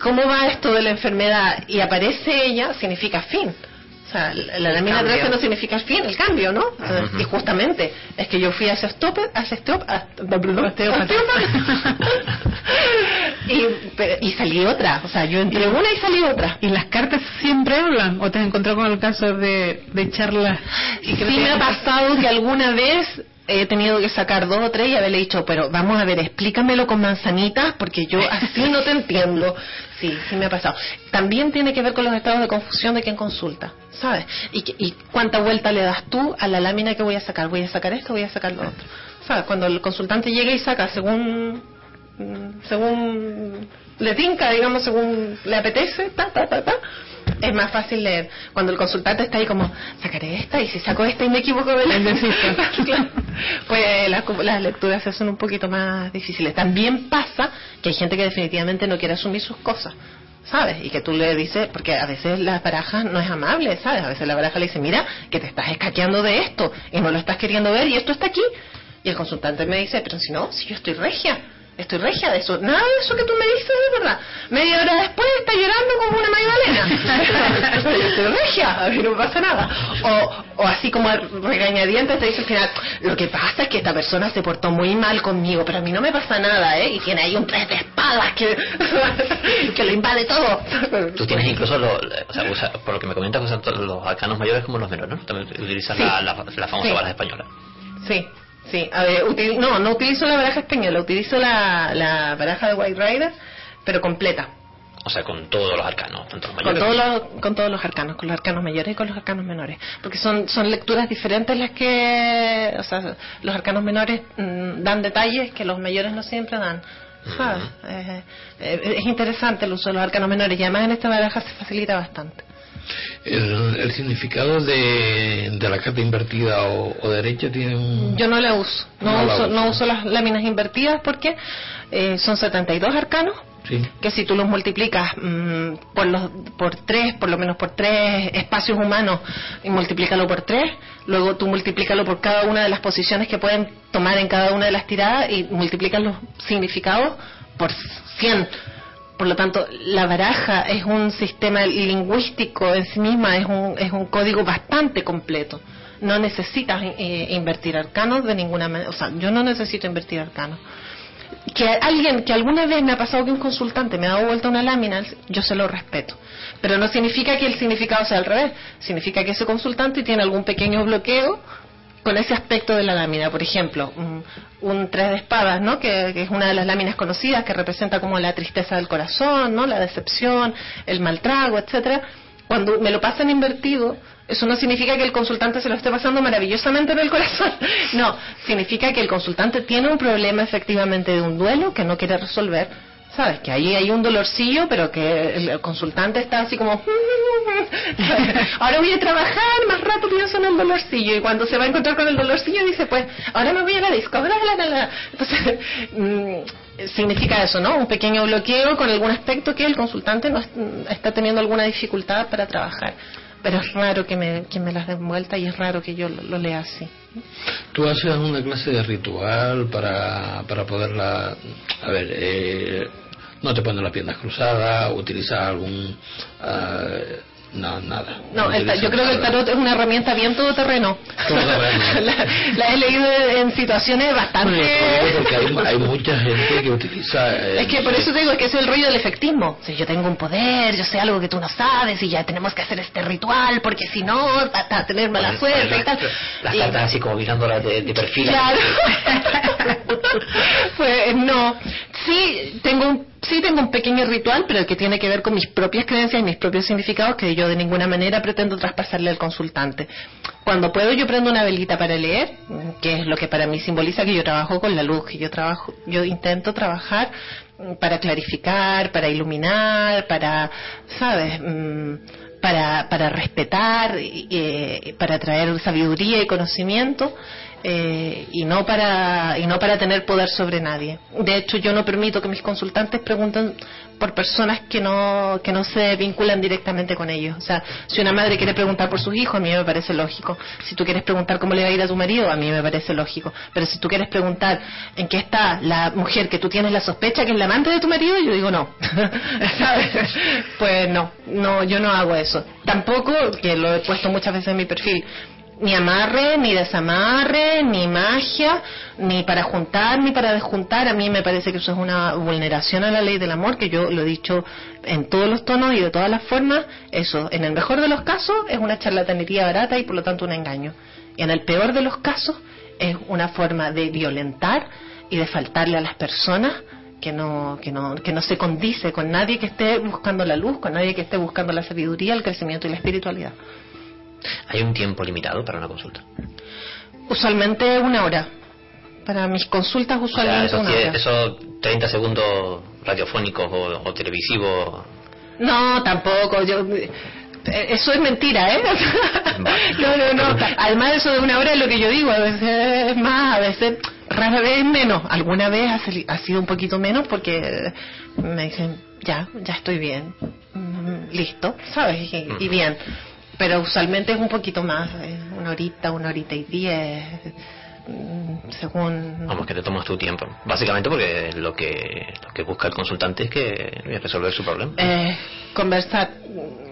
cómo va esto de la enfermedad y aparece ella, significa fin. O sea, la, la lámina cambio. 13 no significa el fin, el cambio, ¿no? Ujú. Y justamente es que yo fui a ese osteópata, a ese osteópata, y, pero- y salí otra. O sea, yo entré una y salí otra. ¿Y las cartas siempre hablan? ¿O te has encontrado con el caso de, de charlas? Y sí me ha pasado que alguna vez he tenido que sacar dos o tres y haberle dicho, pero vamos a ver, explícamelo con manzanitas porque yo así no te entiendo. Sí, sí me ha pasado. También tiene que ver con los estados de confusión de quien consulta, ¿sabes? Y, y cuánta vuelta le das tú a la lámina que voy a sacar. Voy a sacar esto, voy a sacar lo otro. ¿Sabes? Cuando el consultante llega y saca según mm, según le tinca, digamos, según le apetece, ta, ta, ta, ta, es más fácil leer. Cuando el consultante está ahí como, sacaré esta y si saco esta y me equivoco de la Claro. Pues las, las lecturas se hacen un poquito más difíciles. También pasa que hay gente que definitivamente no quiere asumir sus cosas. ¿Sabes? Y que tú le dices, porque a veces la baraja no es amable, ¿sabes? A veces la baraja le dice, mira, que te estás escaqueando de esto y no lo estás queriendo ver y esto está aquí. Y el consultante me dice, pero si no, si yo estoy regia, estoy regia de eso, nada de eso que tú me dices es verdad. Media hora después está llorando como una magdalena. Estoy regia, a mí no me pasa nada. O, o así como regañadientes te dice al final, lo que pasa es que esta persona se portó muy mal conmigo, pero a mí no me pasa nada, ¿eh? Y tiene ahí un tres de espadas que, que lo invade todo. Tú tienes incluso, lo, o sea, usa- por lo que me comentas, usan los arcanos mayores como los menores, ¿no? También utilizas Sí. la, la, la famosa Sí. baraja española. Sí, sí. A ver, no, no utilizo la baraja española, utilizo la, la baraja de White Rider, pero completa. O sea, con todos los arcanos, tanto los Con mayores. todos, los, con todos los arcanos, con los arcanos mayores y con los arcanos menores. Porque son, son lecturas diferentes las que. O sea, los arcanos menores mm, dan detalles que los mayores no siempre dan. ¿Sabes? Eh, eh, es interesante el uso de los arcanos menores y además en esta baraja se facilita bastante. El, el significado de, de la carta invertida o, o derecha tiene un... Yo no la uso. No, No la uso, uso. no uso las láminas invertidas porque eh, son 72 arcanos Sí. que si tú los multiplicas mm, por los por tres, por lo menos por tres espacios humanos y multiplícalo por tres, luego tú multiplícalo por cada una de las posiciones que pueden tomar en cada una de las tiradas y multiplicas los significados por 100. Por lo tanto, la baraja es un sistema lingüístico en sí misma, es un, es un código bastante completo. No necesitas eh, invertir arcanos de ninguna manera. O sea, yo no necesito invertir arcanos que alguien que alguna vez me ha pasado que un consultante me ha dado vuelta una lámina, yo se lo respeto. Pero no significa que el significado sea al revés. Significa que ese consultante tiene algún pequeño bloqueo con ese aspecto de la lámina. Por ejemplo, un, tres de espadas, ¿no? Que, que es una de las láminas conocidas que representa como la tristeza del corazón, ¿no? La decepción, el mal trago, etcétera. Cuando me lo pasan invertido, eso no significa que el consultante se lo esté pasando maravillosamente en el corazón. No, significa que el consultante tiene un problema efectivamente de un duelo que no quiere resolver. ¿Sabes? Que ahí hay un dolorcillo, pero que el consultante está así como... Ahora voy a trabajar, más rato pienso en el dolorcillo. Y cuando se va a encontrar con el dolorcillo dice, pues, ahora me voy a la disco. Entonces, mm, significa eso, ¿no? Un pequeño bloqueo con algún aspecto que el consultante no es- está teniendo alguna dificultad para trabajar. Pero es raro que me, las den vuelta y es raro que yo lo, lo lea así. Tú haces una clase de ritual para, para poderla... A ver, eh, no te pones las piernas cruzadas, utilizas algún... ah, no, nada. No, el ta- utilizas yo creo que el nada. tarot es una herramienta bien todoterreno. Todoterreno. la, la he leído en situaciones bastante... Porque hay, hay mucha gente que utiliza... eh, Es que por eso te digo, es que es el rollo del efectismo. Si yo tengo un poder, yo sé algo que tú no sabes y ya tenemos que hacer este ritual porque si no, va a tener mala suerte y tal. Las cartas así como mirándolas de, de perfil. Claro. pues no. Sí tengo un sí tengo un pequeño ritual, pero que tiene que ver con mis propias creencias y mis propios significados que yo de ninguna manera pretendo traspasarle al consultante. Cuando puedo yo prendo una velita para leer, que es lo que para mí simboliza que yo trabajo con la luz, que yo trabajo, yo intento trabajar mm, para clarificar, para iluminar, para, ¿sabes? Mm, para, para respetar, eh, para traer sabiduría y conocimiento. Eh, y no para y no para tener poder sobre nadie. De hecho, yo no permito que mis consultantes pregunten por personas que no que no se vinculan directamente con ellos. O sea, si una madre quiere preguntar por sus hijos, a mí me parece lógico. Si tú quieres preguntar cómo le va a ir a tu marido, a mí me parece lógico. Pero si tú quieres preguntar en qué está la mujer que tú tienes la sospecha que es la amante de tu marido, yo digo no. Pues no, no, yo no hago eso. Tampoco, que lo he puesto muchas veces en mi perfil, ni amarre, ni desamarre, ni magia, ni para juntar, ni para desjuntar. A mí me parece que eso es una vulneración a la ley del amor, que yo lo he dicho en todos los tonos y de todas las formas. Eso, en el mejor de los casos, es una charlatanería barata y por lo tanto un engaño. Y en el peor de los casos, es una forma de violentar y de faltarle a las personas que no, que no, que no se condice con nadie que esté buscando la luz, con nadie que esté buscando la sabiduría, el crecimiento y la espiritualidad. ¿Hay un tiempo limitado para una consulta? Usualmente una hora. Para mis consultas O sea, usualmente esos, una hora. esos 30 segundos radiofónicos o, o televisivos. No, tampoco. Yo, eh, eso es mentira, ¿eh? no, no, no. Además de eso de una hora es lo que yo digo. A veces es más, a veces rara vez menos. Alguna vez ha, sido un poquito menos porque me dicen, ya, ya estoy bien. Mm, Listo, ¿sabes? Y bien. Pero usualmente es un poquito más. eh, Una horita, una horita y diez. mm, Según... Vamos, que te tomas tu tiempo. Básicamente porque lo que, lo que busca el consultante es que resolver su problema. Eh, conversar.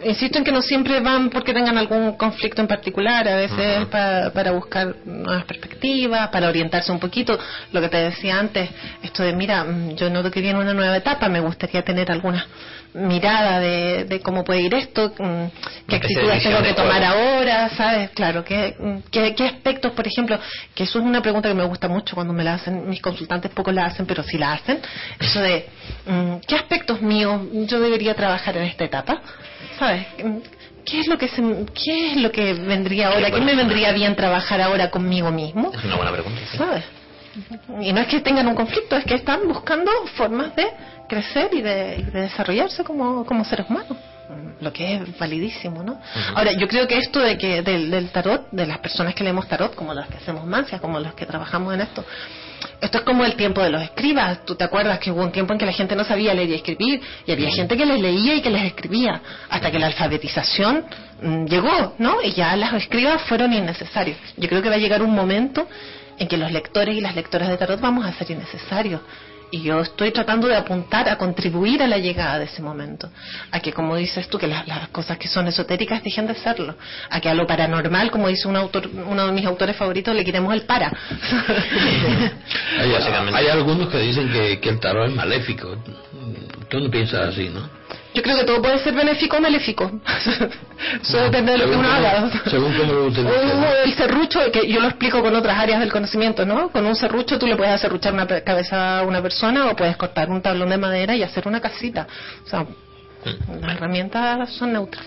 Insisto en que no siempre van porque tengan algún conflicto en particular, a veces Ujú. pa- para buscar nuevas perspectivas, para orientarse un poquito. Lo que te decía antes, esto de, mira, mm, yo noto que viene una nueva etapa, me gustaría tener alguna mirada de, de cómo puede ir esto, mm, qué actitudes tengo que tomar ahora, ¿sabes? Claro, ¿qué, qué, qué aspectos, por ejemplo, que eso es una pregunta que me gusta mucho cuando me la hacen, mis consultantes pocos la hacen, pero sí la hacen, eso de, mm, ¿qué aspectos míos yo debería trabajar en esta etapa? ¿Sabes? ¿Qué es lo que se, qué es lo que vendría ahora? ¿Qué me vendría bien trabajar ahora conmigo mismo? Es una buena pregunta. sí. ¿Sabes? Y no es que tengan un conflicto, es que están buscando formas de crecer y de, y de desarrollarse como, como seres humanos. Lo que es validísimo, ¿no? Ahora, yo creo que esto de que del, del tarot, de las personas que leemos tarot, como las que hacemos mancias, como los que trabajamos en esto, esto es como el tiempo de los escribas. Tú te acuerdas que hubo un tiempo en que la gente no sabía leer y escribir, y había gente que les leía y que les escribía, hasta que la alfabetización mm, llegó, ¿no? Y ya las escribas fueron innecesarios. Yo creo que va a llegar un momento en que los lectores y las lectoras de tarot vamos a ser innecesarios. Y yo estoy tratando de apuntar a contribuir a la llegada de ese momento. A que, como dices tú, que las, las cosas que son esotéricas dejen de serlo. A que a lo paranormal, como dice un autor, uno de mis autores favoritos, le quitemos el para. Hay, algunos que dicen que, que el tarot es maléfico. Tú no piensas así, ¿no? Yo creo que todo puede ser benéfico o maléfico. Eso depende de lo que uno haga. según cómo lo O ¿no? el serrucho, que yo lo explico con otras áreas del conocimiento, ¿no? Con un serrucho tú le puedes serruchar una cabeza a una persona o puedes cortar un tablón de madera y hacer una casita. O sea, las herramientas son neutras.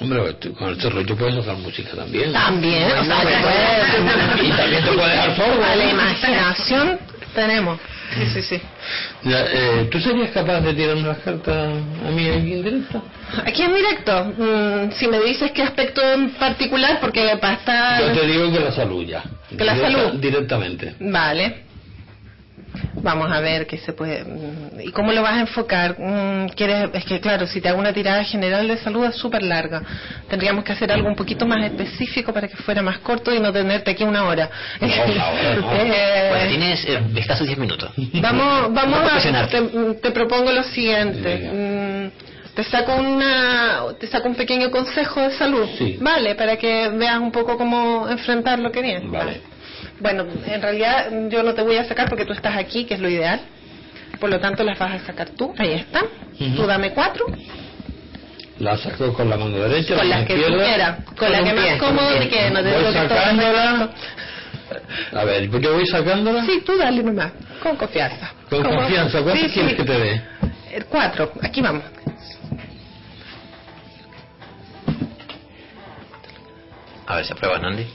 Hombre, con el serrucho puedes tocar música también. También, o sea, te puedes- Y también te puedes dejar sordo. A la imaginación tenemos. Sí, sí, sí. Eh, ¿Tú serías capaz de tirarme las cartas a mí aquí en directo? Aquí en directo, mm, si me dices qué aspecto en particular, porque para estar... Yo te digo que la salud ya. ¿Que la salud? Directamente. Vale. Vamos a ver qué se puede. mm, ¿Y cómo lo vas a enfocar? Mm, ¿Quieres? Es que, claro, si te hago una tirada general de salud es súper larga. Tendríamos que hacer algo un poquito más específico para que fuera más corto y no tenerte aquí una hora. No, no. Eh, Bueno, tienes eh, escasos 10 minutos. Vamos, vamos a, te, te propongo lo siguiente. Mm, Te saco una, te saco un pequeño consejo de salud, Sí. vale, para que veas un poco cómo enfrentar lo que viene. Vale. Bueno, en realidad yo no te voy a sacar porque tú estás aquí, que es lo ideal. Por lo tanto, las vas a sacar tú. Ahí están. Tú dame cuatro. La saco con la mano derecha, Con la que tú quieras. Con la que más cómodo te quede. No te Voy sacándola. A ver, yo voy sacándola Sí, tú dale nomás. Con confianza. con confianza. ¿Cuánto Sí, quieres sí. que te dé? Eh, Cuatro. Aquí vamos. A ver si aprueba Nandi.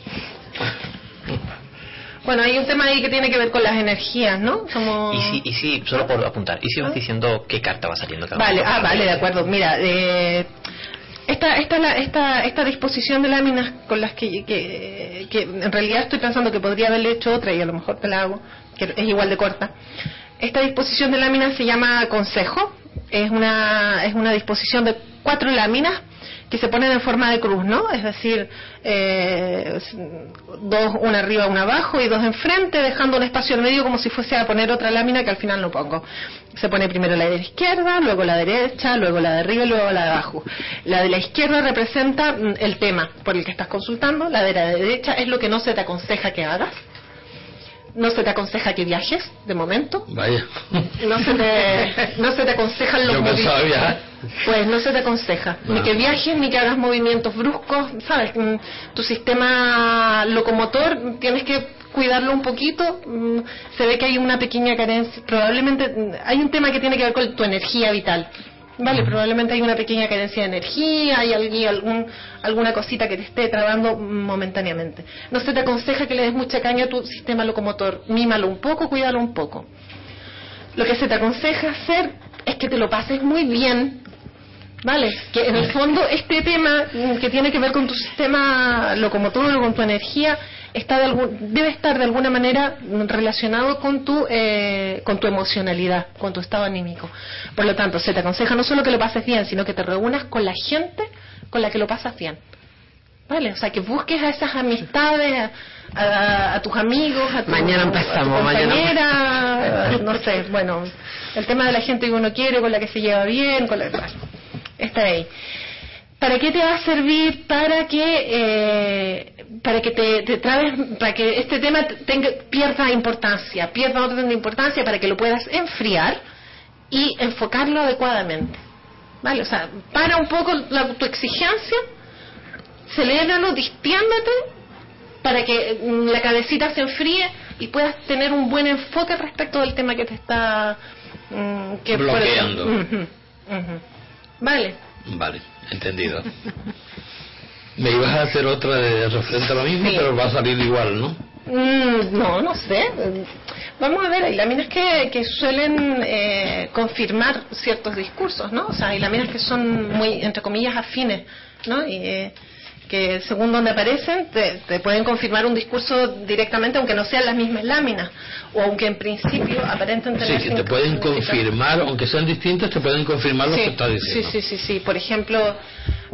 Bueno, hay un tema ahí que tiene que ver con las energías, ¿no? Como... Y sí, y sí, solo por apuntar, y si vas diciendo qué carta va saliendo cada Ah. Vale, ah, vale, de acuerdo. Mira, eh, esta, esta, esta, esta disposición de láminas con las que, que, que en realidad estoy pensando que podría haberle hecho otra y a lo mejor te la hago, que es igual de corta. Esta disposición de láminas se llama consejo. Es una, es una disposición de cuatro láminas que se ponen en forma de cruz, ¿no? Es decir, eh, dos, una arriba, una abajo y dos enfrente, dejando un espacio en medio como si fuese a poner otra lámina que al final no pongo. Se pone primero la de la izquierda, luego la derecha, luego la de arriba y luego la de abajo. La de la izquierda representa mm, el tema por el que estás consultando, la de la derecha es lo que no se te aconseja que hagas. No se te aconseja que viajes, de momento. Vaya. No se te, no se te aconsejan los Yo pensaba viajar. Pues no se te aconseja. Ni que viajes, ni que hagas movimientos bruscos, ¿sabes? Mm, Tu sistema locomotor tienes que cuidarlo un poquito. Mm, Se ve que hay una pequeña carencia. Probablemente mm, hay un tema que tiene que ver con tu energía vital. Vale, probablemente hay una pequeña carencia de energía, hay algún, alguna cosita que te esté trabando momentáneamente. No se te aconseja que le des mucha caña a tu sistema locomotor. Mímalo un poco, cuídalo un poco. Lo que se te aconseja hacer es que te lo pases muy bien, ¿vale? Que en el fondo este tema mm, que tiene que ver con tu sistema locomotor o con tu energía está de algún- debe estar de alguna manera relacionado con tu eh, con tu emocionalidad, con tu estado anímico. Por lo tanto, se te aconseja no solo que lo pases bien, sino que te reúnas con la gente con la que lo pasas bien. Vale, o sea, que busques a esas amistades, a, a- a tus amigos, a tu, Mañana a tu empezamos, mañana no sé, bueno, el tema de la gente que uno quiere, con la que se lleva bien, con la bueno, está ahí. ¿Para qué te va a servir? Para que eh, para que te, te trabes- para que este tema tenga, pierda importancia, pierda orden de importancia, para que lo puedas enfriar y enfocarlo adecuadamente. ¿Vale? O sea, para un poco la, tu exigencia, celébralo, distiéndete para que mm, la cabecita se enfríe y puedas tener un buen enfoque respecto del tema que te está mm, que Bloqueando. Vale. Vale, entendido. Me ibas a hacer otra de referente a lo mismo, Sí. pero va a salir igual, ¿no? Mm, no, no sé. Vamos a ver, hay láminas que, que suelen eh, confirmar ciertos discursos, ¿no? O sea, hay láminas que son muy, entre comillas, afines, ¿no? Y eh, según donde aparecen te, te pueden confirmar un discurso directamente, aunque no sean las mismas láminas, o aunque en principio aparenten tener... Sí, te pueden confirmar, aunque sean distintas, te pueden confirmar lo Sí, que estás sí, diciendo. sí, sí, sí. Por ejemplo,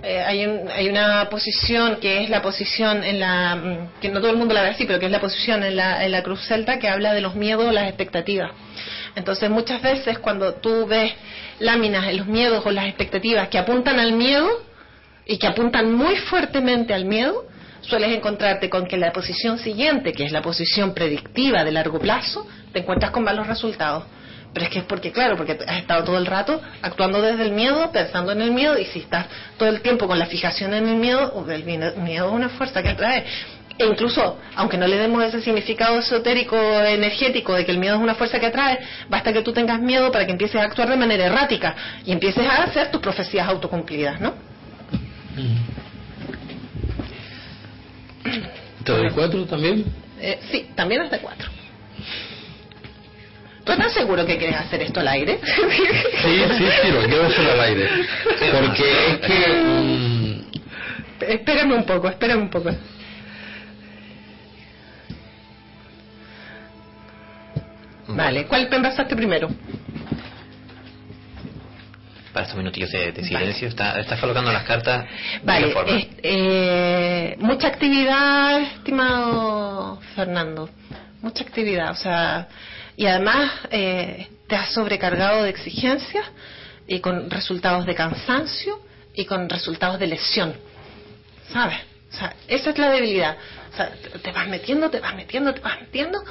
eh, hay, un- hay una posición que es la posición en la mm, que no todo el mundo la ve así, pero que es la posición en la, en la cruz celta que habla de los miedos o las expectativas. Entonces, muchas veces cuando tú ves láminas en los miedos o las expectativas que apuntan al miedo y que apuntan muy fuertemente al miedo, sueles encontrarte con que la posición siguiente, que es la posición predictiva de largo plazo, te encuentras con malos resultados. Pero es que es porque, claro, porque has estado todo el rato actuando desde el miedo, pensando en el miedo, y si estás todo el tiempo con la fijación en el miedo, el miedo es una fuerza que atrae. E incluso, aunque no le demos ese significado esotérico, energético, de que el miedo es una fuerza que atrae, basta que tú tengas miedo para que empieces a actuar de manera errática y empieces a hacer tus profecías autocumplidas, ¿no? ¿Te doy cuatro también? Eh, sí, también es de cuatro. ¿Tú estás seguro que quieres hacer esto al aire? Sí, sí, sí, lo quiero hacer al aire. Porque es que... mm, Espérame un poco, espérame un poco. Vale, ¿cuál empezaste primero? Para estos minutillos de, de silencio, está, estás colocando las cartas de Vale, forma. es- eh, mucha actividad, estimado Fernando, mucha actividad, o sea, y además eh, te has sobrecargado de exigencias y con resultados de cansancio y con resultados de lesión, ¿sabes? O sea, esa es la debilidad. O sea, te- te vas metiendo, te vas metiendo, te vas metiendo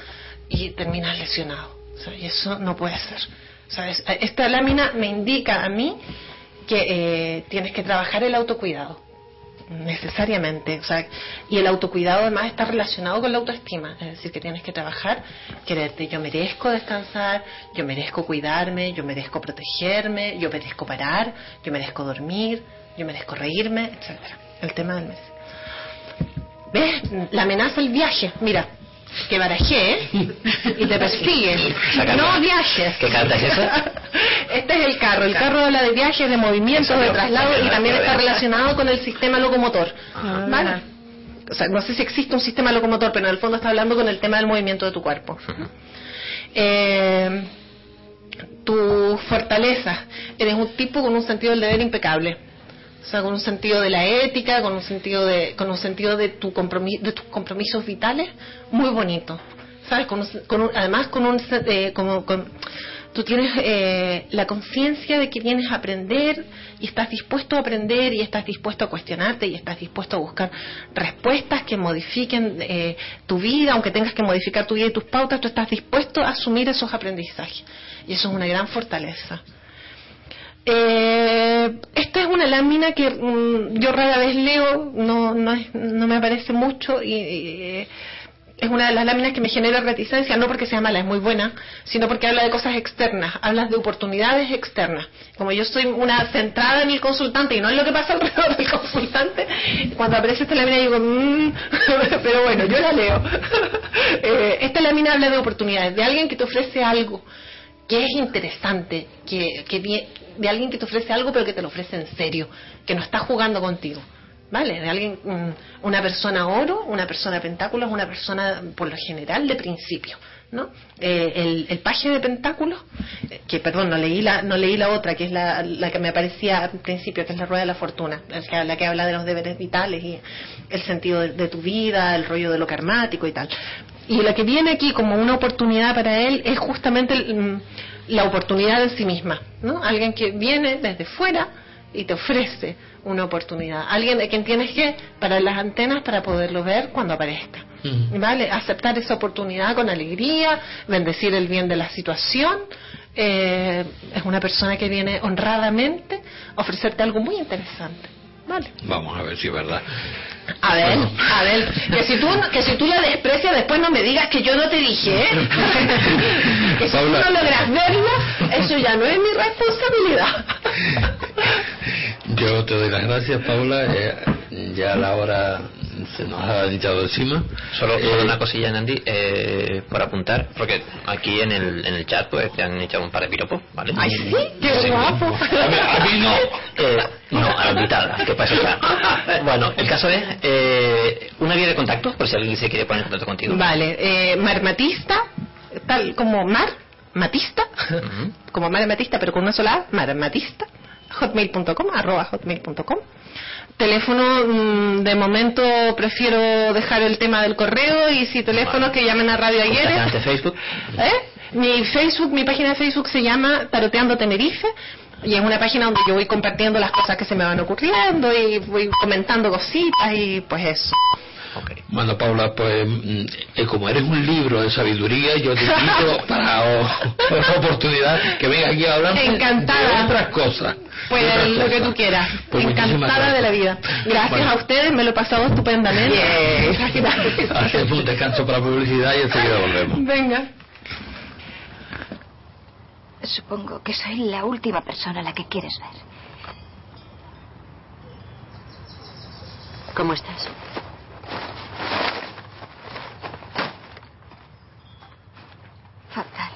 y terminas lesionado. O sea, y eso no puede ser. O sea, es- esta lámina me indica a mí que eh, tienes que trabajar el autocuidado necesariamente o sea y el autocuidado además está relacionado con la autoestima es decir que tienes que trabajar quererte yo merezco descansar yo merezco cuidarme yo merezco protegerme yo merezco parar yo merezco dormir yo merezco reírme etcétera. El tema del mes. Ves la amenaza el viaje. Mira que barajé y te persigue. Saca- No viajes. ¿Qué carta es esa? Este es el carro. El carro habla de viajes, de movimientos, de traslado y también está relacionado con el sistema locomotor. ¿Vale? O sea, no sé si existe un sistema locomotor, pero en el fondo está hablando con el tema del movimiento de tu cuerpo. Eh, tu fortaleza. Eres un tipo con un sentido del deber impecable. O sea, con un sentido de la ética, con un sentido de, con un sentido de, tu compromi- de tus compromisos vitales, muy bonito. ¿Sabes? Con con un- además, con un, eh, como, con, tú tienes eh, la conciencia de que vienes a aprender y estás dispuesto a aprender y estás dispuesto a cuestionarte y estás dispuesto a buscar respuestas que modifiquen eh, tu vida, aunque tengas que modificar tu vida y tus pautas, tú estás dispuesto a asumir esos aprendizajes. Y eso es una gran fortaleza. Eh, esta es una lámina que mm, yo rara vez leo, no, no, es- no me aparece mucho y, y, es una de las láminas que me genera reticencia, no porque sea mala, es muy buena, sino porque habla de cosas externas, hablas de oportunidades externas. Como yo soy una centrada en el consultante y no en lo que pasa alrededor del consultante, cuando aparece esta lámina digo, "Mm", pero bueno, yo la leo. Eh, esta lámina habla de oportunidades, de alguien que te ofrece algo que es interesante, que, que de alguien que te ofrece algo pero que te lo ofrece en serio, que no está jugando contigo. ¿Vale? De alguien, una persona oro, una persona pentáculos, una persona por lo general de principio, ¿no? Eh, el, el paje de pentáculos, eh, que perdón, no leí la, no leí la otra, que es la, la que me aparecía al principio, que es la rueda de la fortuna, que, la que habla de los deberes vitales y el sentido de, de tu vida, el rollo de lo karmático y tal. Y lo que viene aquí como una oportunidad para él es justamente el, mm, la oportunidad en sí misma, ¿no? Alguien que viene desde fuera y te ofrece una oportunidad. Alguien de quien tienes que parar las antenas para poderlo ver cuando aparezca. ¿Vale? Aceptar esa oportunidad con alegría, bendecir el bien de la situación. Eh, es una persona que viene honradamente a ofrecerte algo muy interesante. ¿Vale? Vamos a ver si es verdad. A ver, a ver, que si tú, que si tú la desprecias después no me digas que yo no te dije, ¿eh? que si tú no logras verla, eso ya no es mi responsabilidad. Yo te doy las gracias, Paula. Eh, ya la hora se nos ha echado encima. Solo, Eh, solo una cosilla, Nandi, eh, por apuntar, porque aquí en el, en el chat pues te han echado un par de piropos, ¿vale? Ay, sí, qué guapo. A mí, a mí no. Eh, no, a la invitada, que eso está. Bueno, el caso es eh, una vía de contacto, por si alguien se quiere poner en contacto contigo. Vale, eh, marmatista, tal como mar, matista, como mar matista, pero con una sola A, marmatista, hotmail.com, arroba hotmail.com. Teléfono, mm, de momento prefiero dejar el tema del correo y si teléfonos que llamen a Radio Ayer. Facebook. ¿Eh? Mi Facebook, mi página de Facebook se llama Taroteando Tenerife y es una página donde yo voy compartiendo las cosas que se me van ocurriendo y voy comentando cositas y pues eso. Bueno, Paula, pues mm, eh, como eres un libro de sabiduría, yo te invito para otra oportunidad que venga aquí a hablar Encantada. de otras cosas. Pues otras lo que tú quieras. Pues Encantada de la vida. gracias. Bueno, a ustedes, me lo he pasado estupendamente. Gracias. Hacemos un descanso para publicidad y enseguida volvemos. Venga. Supongo que soy la última persona a la que quieres ver. ¿Cómo estás? Fatal.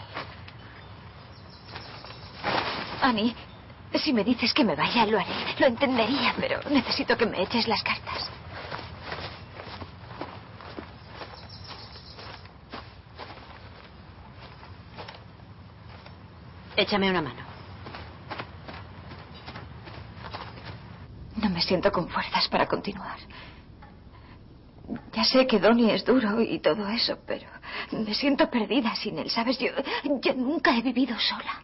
Annie, si me dices que me vaya, lo haré. Lo entendería, pero necesito que me eches las cartas. Échame una mano. No me siento con fuerzas para continuar. Ya sé que Donnie es duro y todo eso, pero me siento perdida sin él, ¿sabes? Yo, yo nunca he vivido sola.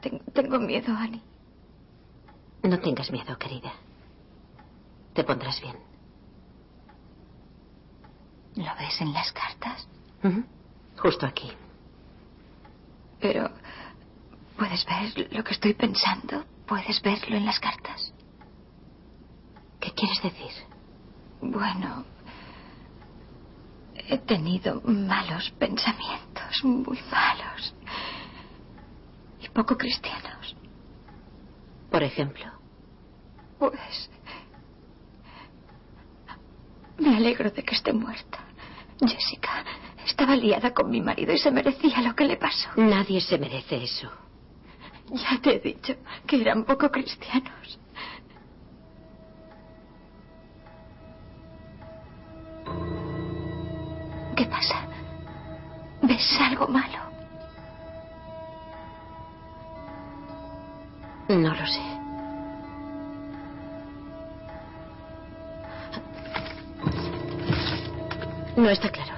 Ten- tengo miedo, Annie. No tengas miedo, querida. Te pondrás bien. ¿Lo ves en las cartas? Ujú. Justo aquí. Pero, ¿puedes ver lo que estoy pensando? ¿Puedes verlo en las cartas? ¿Qué quieres decir? Bueno, he tenido malos pensamientos, muy malos. Y poco cristianos. Por ejemplo. Pues... Me alegro de que esté muerta. Jessica estaba liada con mi marido y se merecía lo que le pasó. Nadie se merece eso. Ya te he dicho que eran poco cristianos. Pasa? ¿Ves algo malo? No lo sé. No está claro.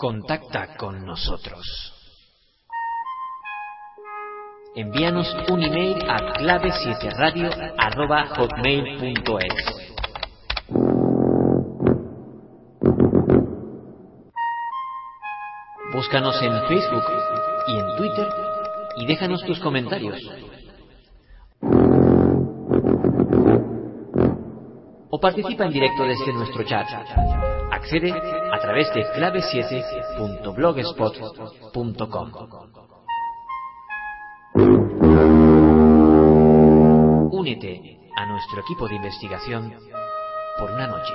Contacta con nosotros. Envíanos un email a clave7radio.hotmail.es. Búscanos en Facebook y en Twitter y déjanos tus comentarios. O participa en directo desde nuestro chat. Accede a través de clave7.blogspot.com. Únete a nuestro equipo de investigación por una noche.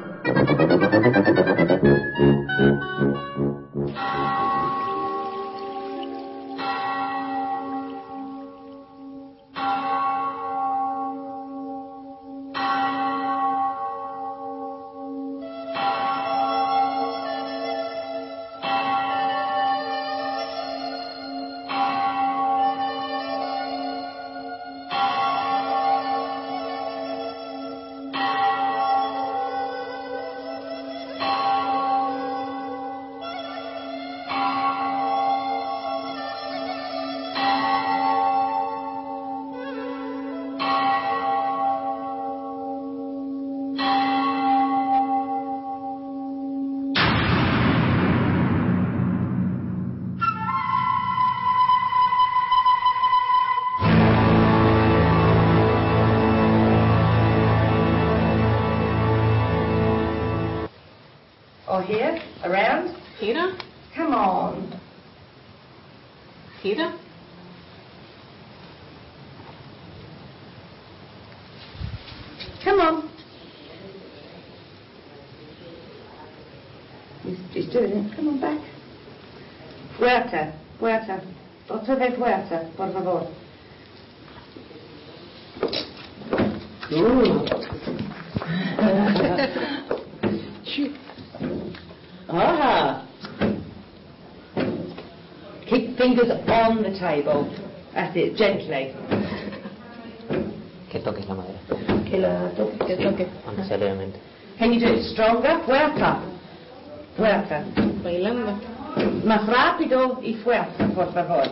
y fuerte, por favor.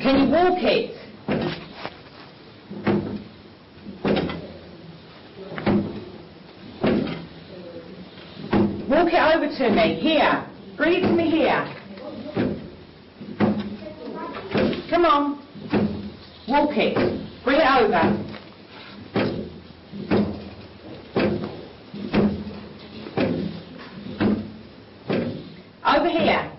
Can you walk it? Walk it over to me. Here. Bring it to me here. Come on. Walk it. Bring it over. Over here.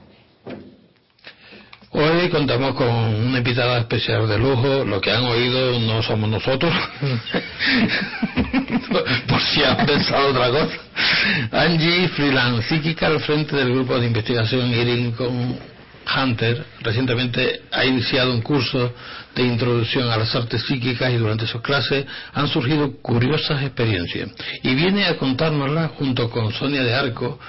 Hoy contamos con una invitada especial de lujo. Lo que han oído no somos nosotros. Por si han pensado otra cosa. Angie, freelance psíquica al frente del grupo de investigación IRIN con Hunter recientemente ha iniciado un curso de introducción a las artes psíquicas y durante sus clases han surgido curiosas experiencias. Y viene a contárnoslas junto con Sonia de Arco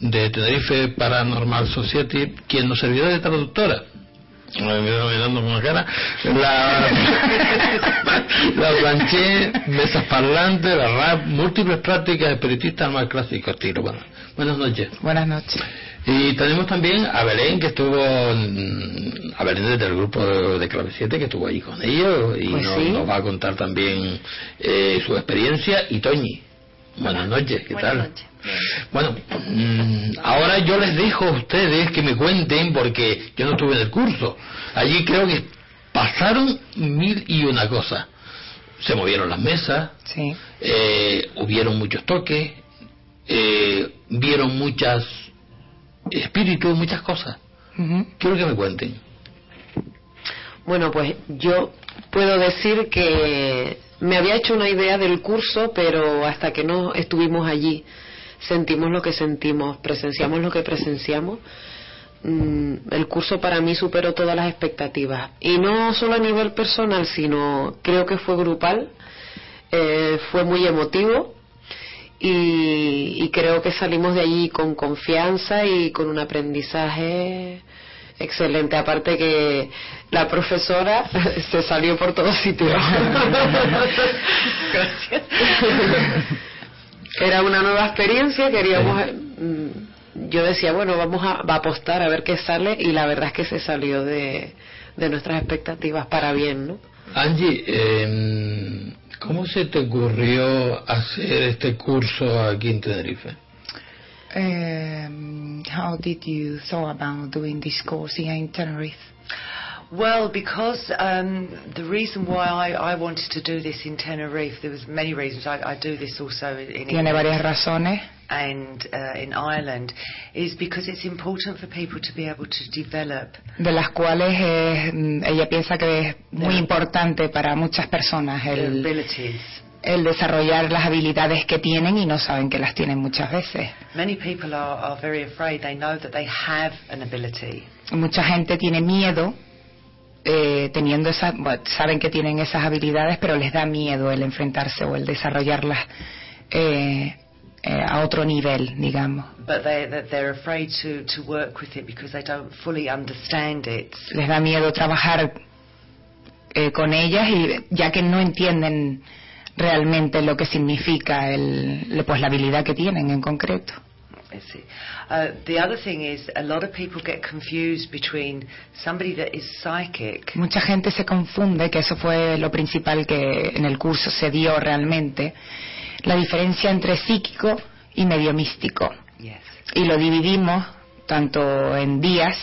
de Tenerife Paranormal Society, quien nos servirá de traductora. Me mirando mirando con la cara. La, la planché, mesas parlantes, la rap, múltiples prácticas espiritistas más clásico estilo. Bueno, buenas noches. Buenas noches. Y tenemos también a Belén, que estuvo, a Belén desde el grupo de, de Clave 7, que estuvo ahí con ellos, y Pues nos, sí. nos va a contar también eh, su experiencia. Y Toñi, buenas noches, ¿qué Buenas tal? noches. Bueno, mm, ahora yo les dejo a ustedes que me cuenten, porque yo no estuve en el curso. Allí creo que pasaron mil y una cosas. Se movieron las mesas, Sí. eh, hubieron muchos toques, eh, vieron muchas espíritus, muchas cosas. Quiero que me cuenten. Bueno, pues yo puedo decir que me había hecho una idea del curso, pero hasta que no estuvimos allí, sentimos lo que sentimos, presenciamos lo que presenciamos. mm, El curso para mí superó todas las expectativas. Y no solo a nivel personal, sino creo que fue grupal, eh, fue muy emotivo y, y creo que salimos de allí con confianza y con un aprendizaje excelente. Aparte que la profesora se salió por todos sitios. Gracias. Era una nueva experiencia, queríamos... mm, Yo decía, bueno, vamos a, va a apostar a ver qué sale y la verdad es que se salió de, de nuestras expectativas para bien, ¿no? Angie, eh, ¿cómo se te ocurrió hacer este curso aquí en Tenerife? Um, how did you thought about doing this course here in Tenerife? Well, because um, the reason why I, I wanted to do this in Tenerife, there was many reasons. I, I do this also in, in Tiene varias razones. and uh, in Ireland, is because it's important for people to be able to develop de las cuales eh, ella piensa que es muy importante para muchas personas el, abilities. El desarrollar las habilidades que tienen y no saben que las tienen muchas veces. Many people are, are very afraid. They know that they have an ability, Mucha gente tiene miedo eh, teniendo esas, bueno, saben que tienen esas habilidades, pero les da miedo el enfrentarse o el desarrollarlas eh, eh, a otro nivel, digamos. Les da miedo trabajar con ellas y ya que no entienden realmente lo que significa el, pues la habilidad que tienen en concreto. I see. Uh, the other thing is, a lot of people get confused between somebody that is psychic Mucha gente se confunde, que eso fue lo principal que en el curso se dio realmente, la diferencia entre psíquico y medio místico. Yes. Y lo dividimos tanto en días,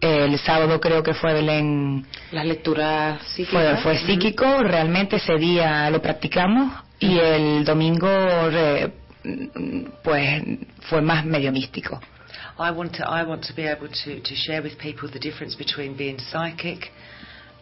el sábado creo que fue Belén, Las lecturas fue, psíquicas. fue psíquico, realmente ese día lo practicamos, y el domingo re- pues fue más medio místico. I want to, I want to be able to, to share with people the difference between being psychic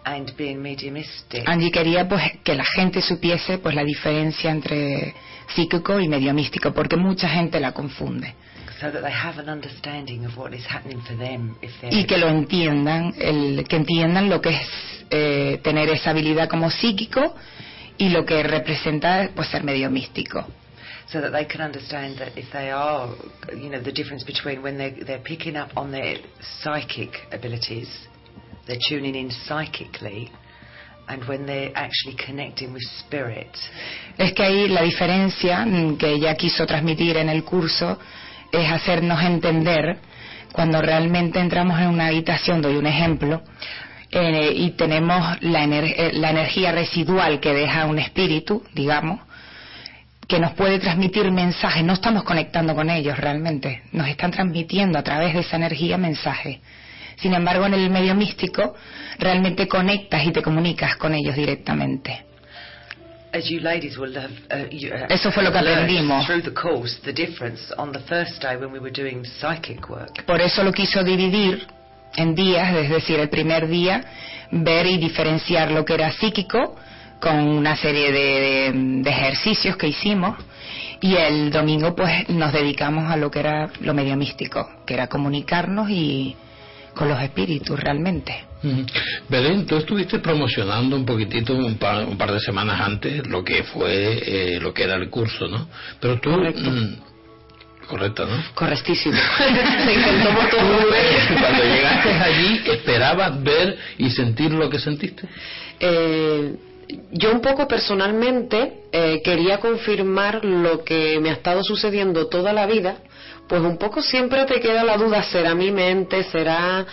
and being mediumistic. Angie quería pues que la gente supiese pues la diferencia entre psíquico y medio místico, porque mucha gente la confunde. So that they have an understanding of what is happening for them if Y que lo entiendan, el, que entiendan lo que es eh, tener esa habilidad como psíquico y lo que representa pues ser medio místico. so that they can understand that if they are you know the difference between when they're, they're picking up on their psychic abilities they're tuning in psychically and when they're actually connecting with spirit Es que ahí la diferencia mm, que ella quiso transmitir en el curso es hacernos entender cuando realmente entramos en una habitación, doy un ejemplo, eh, y tenemos la, eh, la energía residual que deja un espíritu, digamos, que nos puede transmitir mensajes, no estamos conectando con ellos realmente, nos están transmitiendo a través de esa energía mensajes. Sin embargo, en el medio místico realmente conectas y te comunicas con ellos directamente. Eso fue lo que aprendimos. through the course the difference on the first day when we were doing psychic work Por eso lo quiso dividir en días, es decir, el primer día ver y diferenciar lo que era psíquico con una serie de, de- de ejercicios que hicimos y el domingo pues nos dedicamos a lo que era lo medio místico, que era comunicarnos y con los espíritus realmente. Belén, tú estuviste promocionando un poquitito un par, un par de semanas antes lo que fue eh, lo que era el curso, ¿no? Pero tú Correcto. mm, correcto, ¿no? Correctísimo. Cuando llegaste allí, ¿esperabas ver y sentir lo que sentiste? Eh, yo un poco personalmente eh, quería confirmar lo que me ha estado sucediendo toda la vida, pues un poco siempre te queda la duda, será mi mente, será...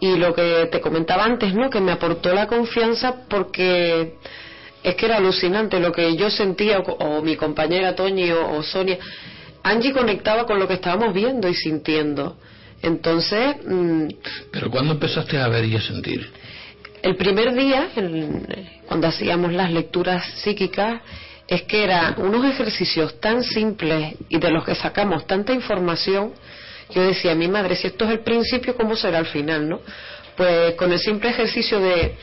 Y lo que te comentaba antes, ¿no? Que me aportó la confianza porque es que era alucinante lo que yo sentía, o, o mi compañera Toñi o, o Sonia. Angie conectaba con lo que estábamos viendo y sintiendo. Entonces, mm, Pero ¿cuándo empezaste a ver y a sentir? el primer día, el- cuando hacíamos las lecturas psíquicas, es que eran unos ejercicios tan simples y de los que sacamos tanta información, yo decía, mi madre, si esto es el principio, ¿cómo será el final, no? Pues con el simple ejercicio de,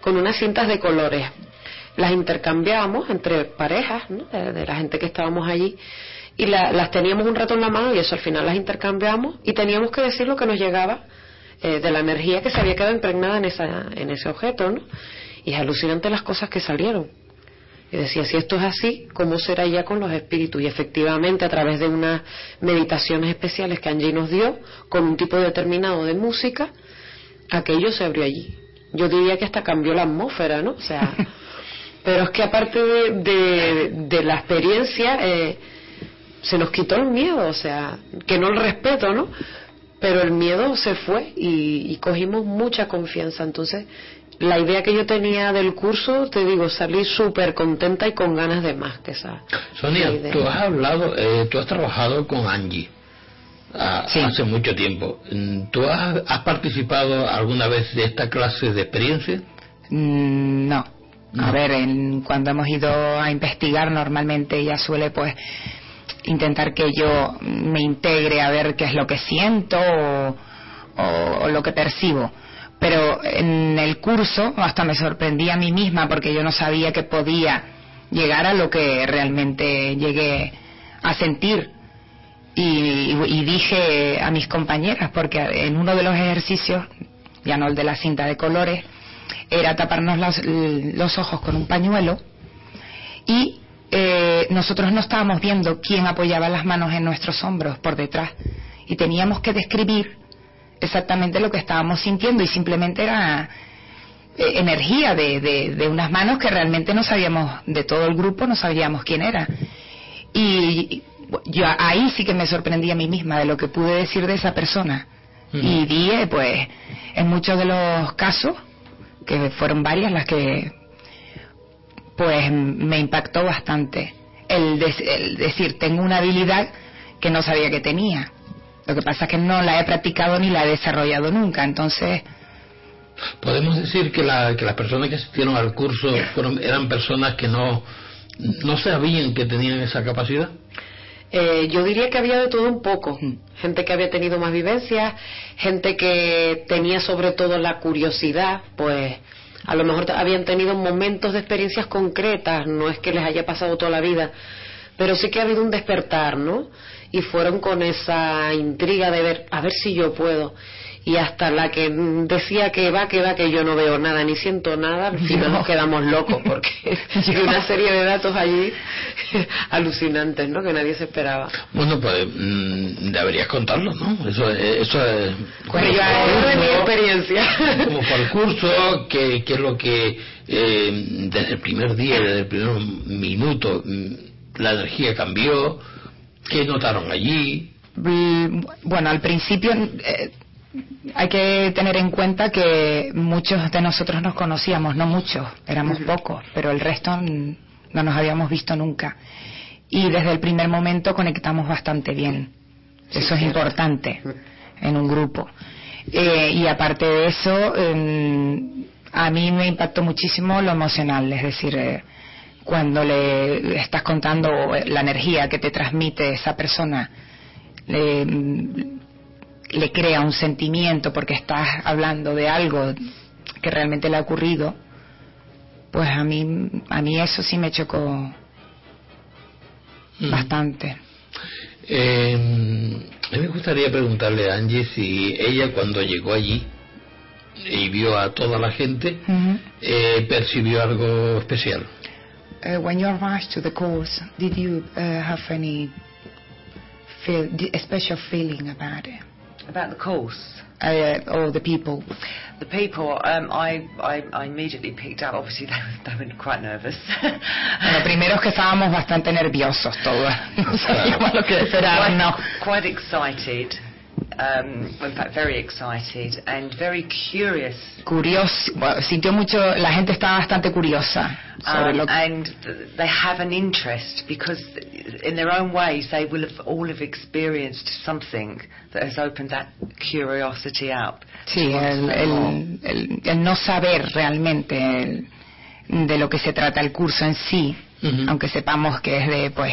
con unas cintas de colores, las intercambiábamos entre parejas, de, la gente que estábamos allí, y la- las teníamos un rato en la mano y eso al final las intercambiábamos y teníamos que decir lo que nos llegaba eh, de la energía que se había quedado impregnada en, esa, en ese objeto, ¿no? Y es alucinante las cosas que salieron. Y decía, si esto es así, ¿cómo será ya con los espíritus? Y efectivamente, a través de unas meditaciones especiales que Angie nos dio, con un tipo determinado de música, aquello se abrió allí. Yo diría que hasta cambió la atmósfera, ¿no? O sea, pero es que aparte de, de- de la experiencia, eh, se nos quitó el miedo, o sea, que no el respeto, ¿no? Pero el miedo se fue y, y cogimos mucha confianza. Entonces, la idea que yo tenía del curso, te digo, salí súper contenta y con ganas de más que esa. Sonia, idea. tú has hablado, eh, tú has trabajado con Angie ah, hace mucho tiempo. Mm, ¿Tú has, has participado alguna vez de esta clase de experiencia? Mm, No. A ver, en- cuando hemos ido a investigar, normalmente ella suele, pues, intentar que yo me integre a ver qué es lo que siento o, o- o lo que percibo. Pero en el curso hasta me sorprendí a mí misma porque yo no sabía que podía llegar a lo que realmente llegué a sentir. Y, dije a mis compañeras, porque en uno de los ejercicios, ya no el de la cinta de colores, era taparnos los, los ojos con un pañuelo y eh, nosotros no estábamos viendo quién apoyaba las manos en nuestros hombros por detrás y teníamos que describir exactamente lo que estábamos sintiendo y simplemente era eh, energía de, de, de unas manos que realmente no sabíamos de todo el grupo no sabíamos quién era. Y yo ahí sí que me sorprendí a mí misma de lo que pude decir de esa persona. Y dije pues en muchos de los casos que fueron varias las que pues me impactó bastante el, de- el decir tengo una habilidad que no sabía que tenía lo que pasa es que no la he practicado ni la he desarrollado nunca entonces Podemos decir que, la- que las personas que asistieron al curso fueron, eran personas que no, no sabían que tenían esa capacidad. Eh, yo diría que había de todo un poco. Gente que había tenido más vivencias, gente que tenía sobre todo la curiosidad, pues a lo mejor habían tenido momentos de experiencias concretas, no es que les haya pasado toda la vida, pero sí que ha habido un despertar, ¿no? Y fueron con esa intriga de ver, a ver si yo puedo. Y hasta la que decía que va, que va, que yo no veo nada ni siento nada, al final nos quedamos locos porque hay una serie de datos allí alucinantes, ¿no? Que nadie se esperaba. Bueno, pues mm, deberías contarlo, ¿no? Eso, es- eso es... Yo hablo de mi experiencia. Como por el curso, ¿qué, qué es lo que eh, desde el primer día, desde el primer minuto, mm, la energía cambió? ¿Qué notaron allí? Bueno, al principio eh, hay que tener en cuenta que muchos de nosotros nos conocíamos, no muchos, éramos pocos, pero el resto no nos habíamos visto nunca. Y desde el primer momento conectamos bastante bien. Eso es importante en un grupo. Eh, y aparte de eso, a mí me impactó muchísimo lo emocional, es decir, eh, cuando le estás contando la energía que te transmite esa persona, le, le crea un sentimiento porque estás hablando de algo que realmente le ha ocurrido, pues a mí, a mí eso sí me chocó bastante. Eh, a mí me gustaría preguntarle a Angie si ella cuando llegó allí y vio a toda la gente, eh, percibió algo especial. Uh, when you arrived to the course, did you uh, have any feel, a special feeling about it? About the course. Uh, or the people? The people, um, I, I, I immediately picked up. Obviously, they, were- they were quite nervous. Bueno, primero es que estábamos bastante nerviosos todos. No sabíamos lo que esperar, quite, no. quite excited. Um, in fact, very excited and very curious. Curioso, bueno, sintió mucho, la gente estaba bastante curiosa sobre Um, lo and th- they have an interest because, in their own ways, they will have all have experienced something that has opened that curiosity up. Sí, el, el- el- el no saber realmente el- de lo que se trata el curso en sí, aunque sepamos que es de, pues,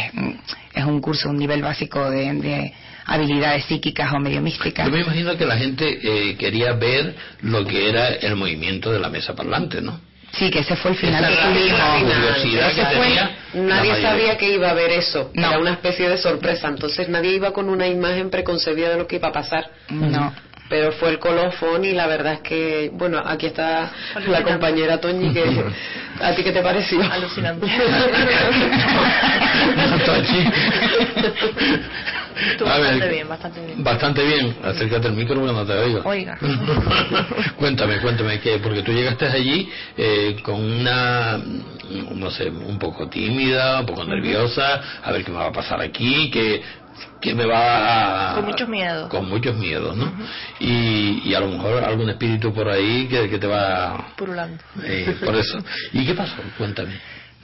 es un curso, un nivel básico de, de habilidades psíquicas o medio místicas. Yo me imagino que la gente eh, quería ver lo que era el movimiento de la mesa parlante, ¿no? Sí, que ese fue el final Esa que tuvimos. curiosidad Ese que fue- nadie sabía que iba a haber eso. Era una especie de sorpresa. Entonces nadie iba con una imagen preconcebida de lo que iba a pasar. No. Pero fue el colofón y la verdad es que, bueno, aquí está la compañera Toñi que ¿a ti qué te pareció? Alucinante. Ver, bastante bien, bastante bien. Bastante bien. Acércate al micrófono, no te oigo. Oiga. cuéntame, cuéntame, que porque tú llegaste allí eh, con una, no sé, un poco tímida, un poco nerviosa, a ver qué me va a pasar aquí, que, que me va a... Con muchos miedos. Con muchos miedos, ¿no? y, y a lo mejor algún espíritu por ahí que, que te va... Purulando. eh, por eso. ¿Y qué pasó? Cuéntame.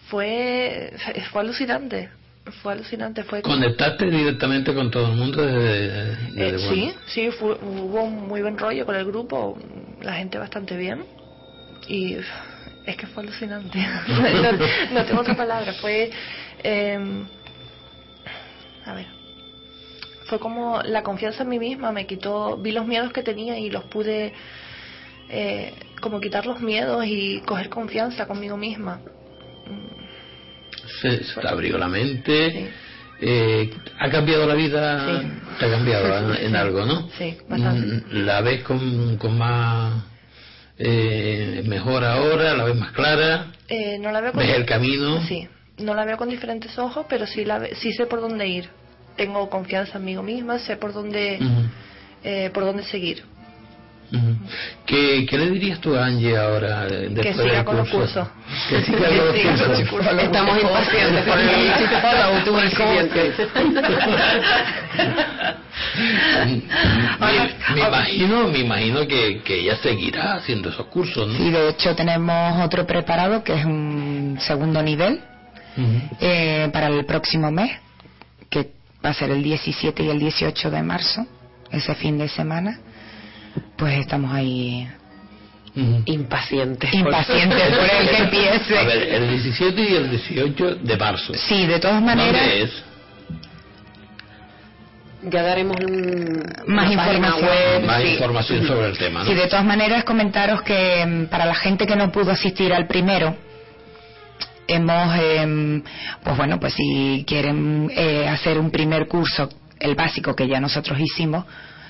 Fue, fue alucinante. Fue alucinante. Fue ¿Conectaste directamente con todo el mundo desde, Eh, desde sí, bueno? sí, fue- hubo un muy buen rollo con el grupo, la gente bastante bien y es que fue alucinante. no, no tengo otra palabra, fue... eh, a ver. Fue como la confianza en mí misma, me quitó, vi los miedos que tenía y los pude eh, como quitar los miedos y coger confianza conmigo misma. se, se te abrió la mente. Eh, ¿Ha cambiado la vida? ¿Te ha cambiado en, en algo, no? Sí, bastante. Mm, ¿La ves con, con más eh, mejor ahora? ¿La ves más clara? Eh, no la veo con ¿Ves el camino? Sí, no la veo con diferentes ojos, pero sí, la ve- sí sé por dónde ir. Tengo confianza en mí misma, sé por dónde, eh, por dónde seguir. ujú. ¿Qué, ¿Qué le dirías tú a Angie ahora? eh, después siga del con los curso? cursos. Que siga con los Que siga cursos. cursos. Estamos impacientes por el me, me imagino, me imagino que, que ella seguirá haciendo esos cursos, ¿no? Sí, de hecho tenemos otro preparado que es un segundo nivel eh, para el próximo mes, va a ser el 17 y el 18 de marzo, ese fin de semana. Pues estamos ahí Impacientes. impacientes por el que empiece. A ver, el 17 y el 18 de marzo. Sí, de todas maneras, ¿Dónde es? Ya daremos un- Más información. web, Más sí. información sobre el tema, ¿no? Sí, de todas maneras comentaros que mm, para la gente que no pudo asistir al primero, hemos, em, pues bueno, pues si quieren eh, hacer un primer curso, el básico que ya nosotros hicimos,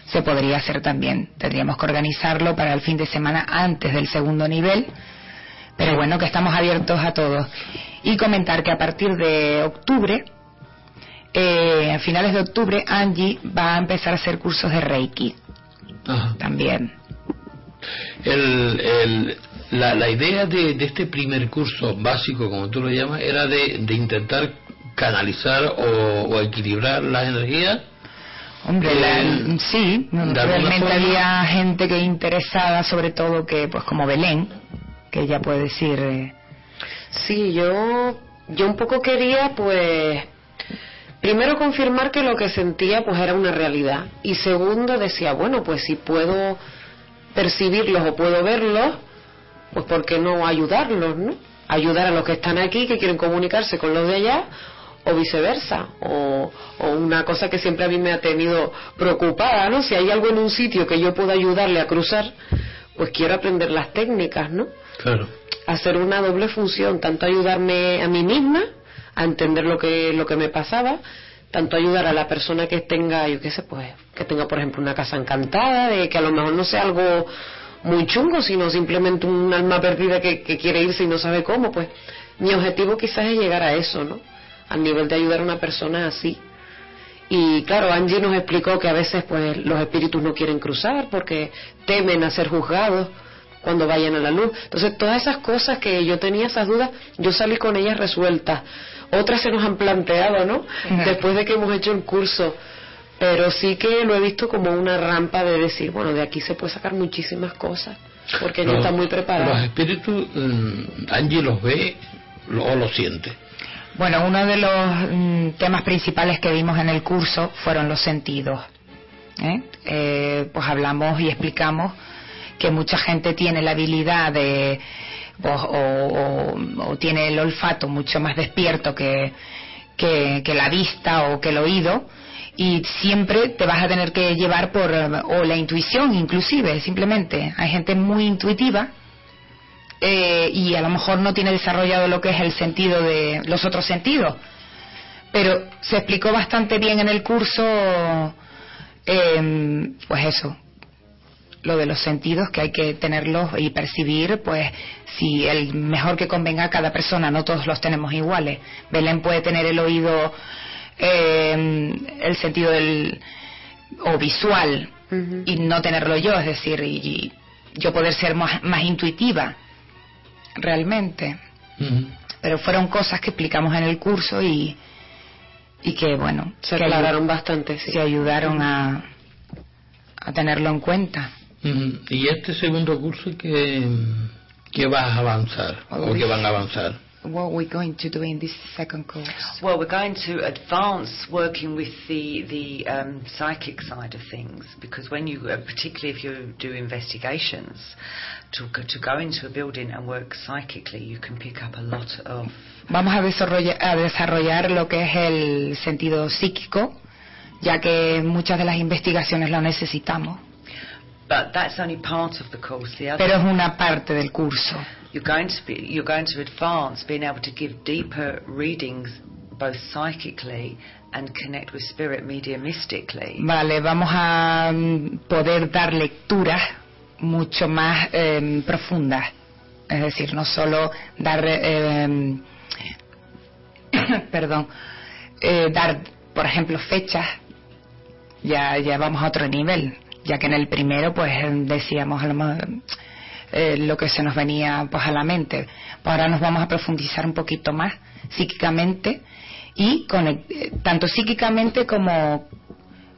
se podría hacer también. Tendríamos que organizarlo para el fin de semana antes del segundo nivel, pero bueno, que estamos abiertos a todos. Y comentar que a partir de octubre, eh, a finales de octubre, Angie va a empezar a hacer cursos de Reiki Ajá. también. El, el- la, la idea de, de este primer curso básico, como tú lo llamas, era de, de intentar canalizar o, o equilibrar las energías. Hombre, la- Eh, sí, realmente forma- había gente que interesada, sobre todo que, pues como Belén, que ella puede decir, eh, Sí, yo, yo un poco quería, pues, primero confirmar que lo que sentía, pues, era una realidad. Y segundo, decía, bueno, pues si puedo percibirlos o puedo verlos, pues, ¿por qué no ayudarlos, no? Ayudar a los que están aquí, que quieren comunicarse con los de allá, o viceversa. O, o una cosa que siempre a mí me ha tenido preocupada, ¿no? Si hay algo en un sitio que yo puedo ayudarle a cruzar, pues quiero aprender las técnicas, ¿no? Claro. hacer una doble función, tanto ayudarme a mí misma a entender lo que lo que me pasaba, tanto ayudar a la persona que tenga, yo qué sé, pues, que tenga, por ejemplo, una casa encantada, de que a lo mejor no sea algo muy chungo, sino simplemente un alma perdida que, que quiere irse y no sabe cómo, pues mi objetivo quizás es llegar a eso, ¿no? Al nivel de ayudar a una persona así. Y claro, Angie nos explicó que a veces pues los espíritus no quieren cruzar porque temen a ser juzgados cuando vayan a la luz. Entonces, todas esas cosas que yo tenía esas dudas, yo salí con ellas resueltas. Otras se nos han planteado, ¿no? Después de que hemos hecho el curso. Pero sí que lo he visto como una rampa de decir, bueno, de aquí se puede sacar muchísimas cosas, porque Los- está muy preparada. Los espíritus, mm, Angie los ve lo- o los siente. Bueno, uno de los mm, temas principales que vimos en el curso fueron los sentidos. ¿eh? Eh, pues hablamos y explicamos que mucha gente tiene la habilidad de pues, o, o- o tiene el olfato mucho más despierto que, que, que la vista o que el oído y siempre te vas a tener que llevar por eh, o la intuición inclusive simplemente hay gente muy intuitiva eh, y a lo mejor no tiene desarrollado lo que es el sentido de los otros sentidos. Pero se explicó bastante bien en el curso, eh, pues eso, lo de los sentidos que hay que tenerlos y percibir, pues si el mejor que convenga a cada persona, no todos los tenemos iguales. Belén puede tener el oído, eh, el sentido del o visual y no tenerlo yo, es decir, y, y yo poder ser más, más intuitiva realmente. Pero fueron cosas que explicamos en el curso y, y que, bueno, Se que aclararon bastante, sí. que ayudaron a, a tenerlo en cuenta. Y este segundo curso que, que vas a avanzar, o que van a avanzar. What we're going to do in this second course. Well, we're going to advance working with the the um, psychic side of things because when you, uh, particularly if you do investigations, to go, to go into a building and work psychically, you can pick up a lot of Vamos a desarrollar, a desarrollar lo que es el sentido psíquico, ya que muchas de las investigaciones lo necesitamos. But that's only part of the course. The other, Pero es una parte del curso. You're going to be, you're going to advance being able to give deeper readings, both psychically and connect with spirit mediumistically. Vale, vamos a mm, poder dar lecturas mucho más eh, profundas. Es decir, no solo dar, eh, perdón, eh, dar, por ejemplo, fechas, ya, ya vamos a otro nivel, ya que en el primero, pues decíamos a lo mejor, eh, lo que se nos venía pues a la mente. Ahora nos vamos a profundizar un poquito más psíquicamente y conec- eh, tanto psíquicamente como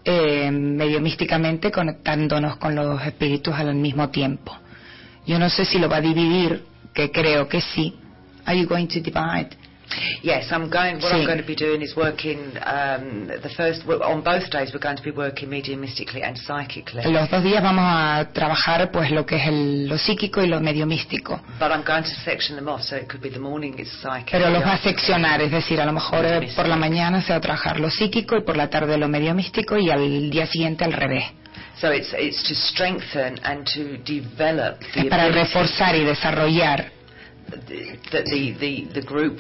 eh, medio místicamente conectándonos con los espíritus al mismo tiempo. Yo no sé si lo va a dividir, que creo que sí. Are you going to divide? Yes, I'm going. What Sí. I'm going to be doing is working. Um, the first on both days, we're going to be working mediumistically and psychically. Los dos días vamos a trabajar pues lo que es el- lo psíquico y lo medio místico. But I'm going to section them off, so it could be the morning is psychic. Pero los va a seccionar, es decir, a lo mejor eh, por la mañana se va a trabajar lo psíquico y por la tarde lo medio místico y al día siguiente al revés. So it's it's to strengthen and to develop the Es para reforzar y desarrollar that the, the, the group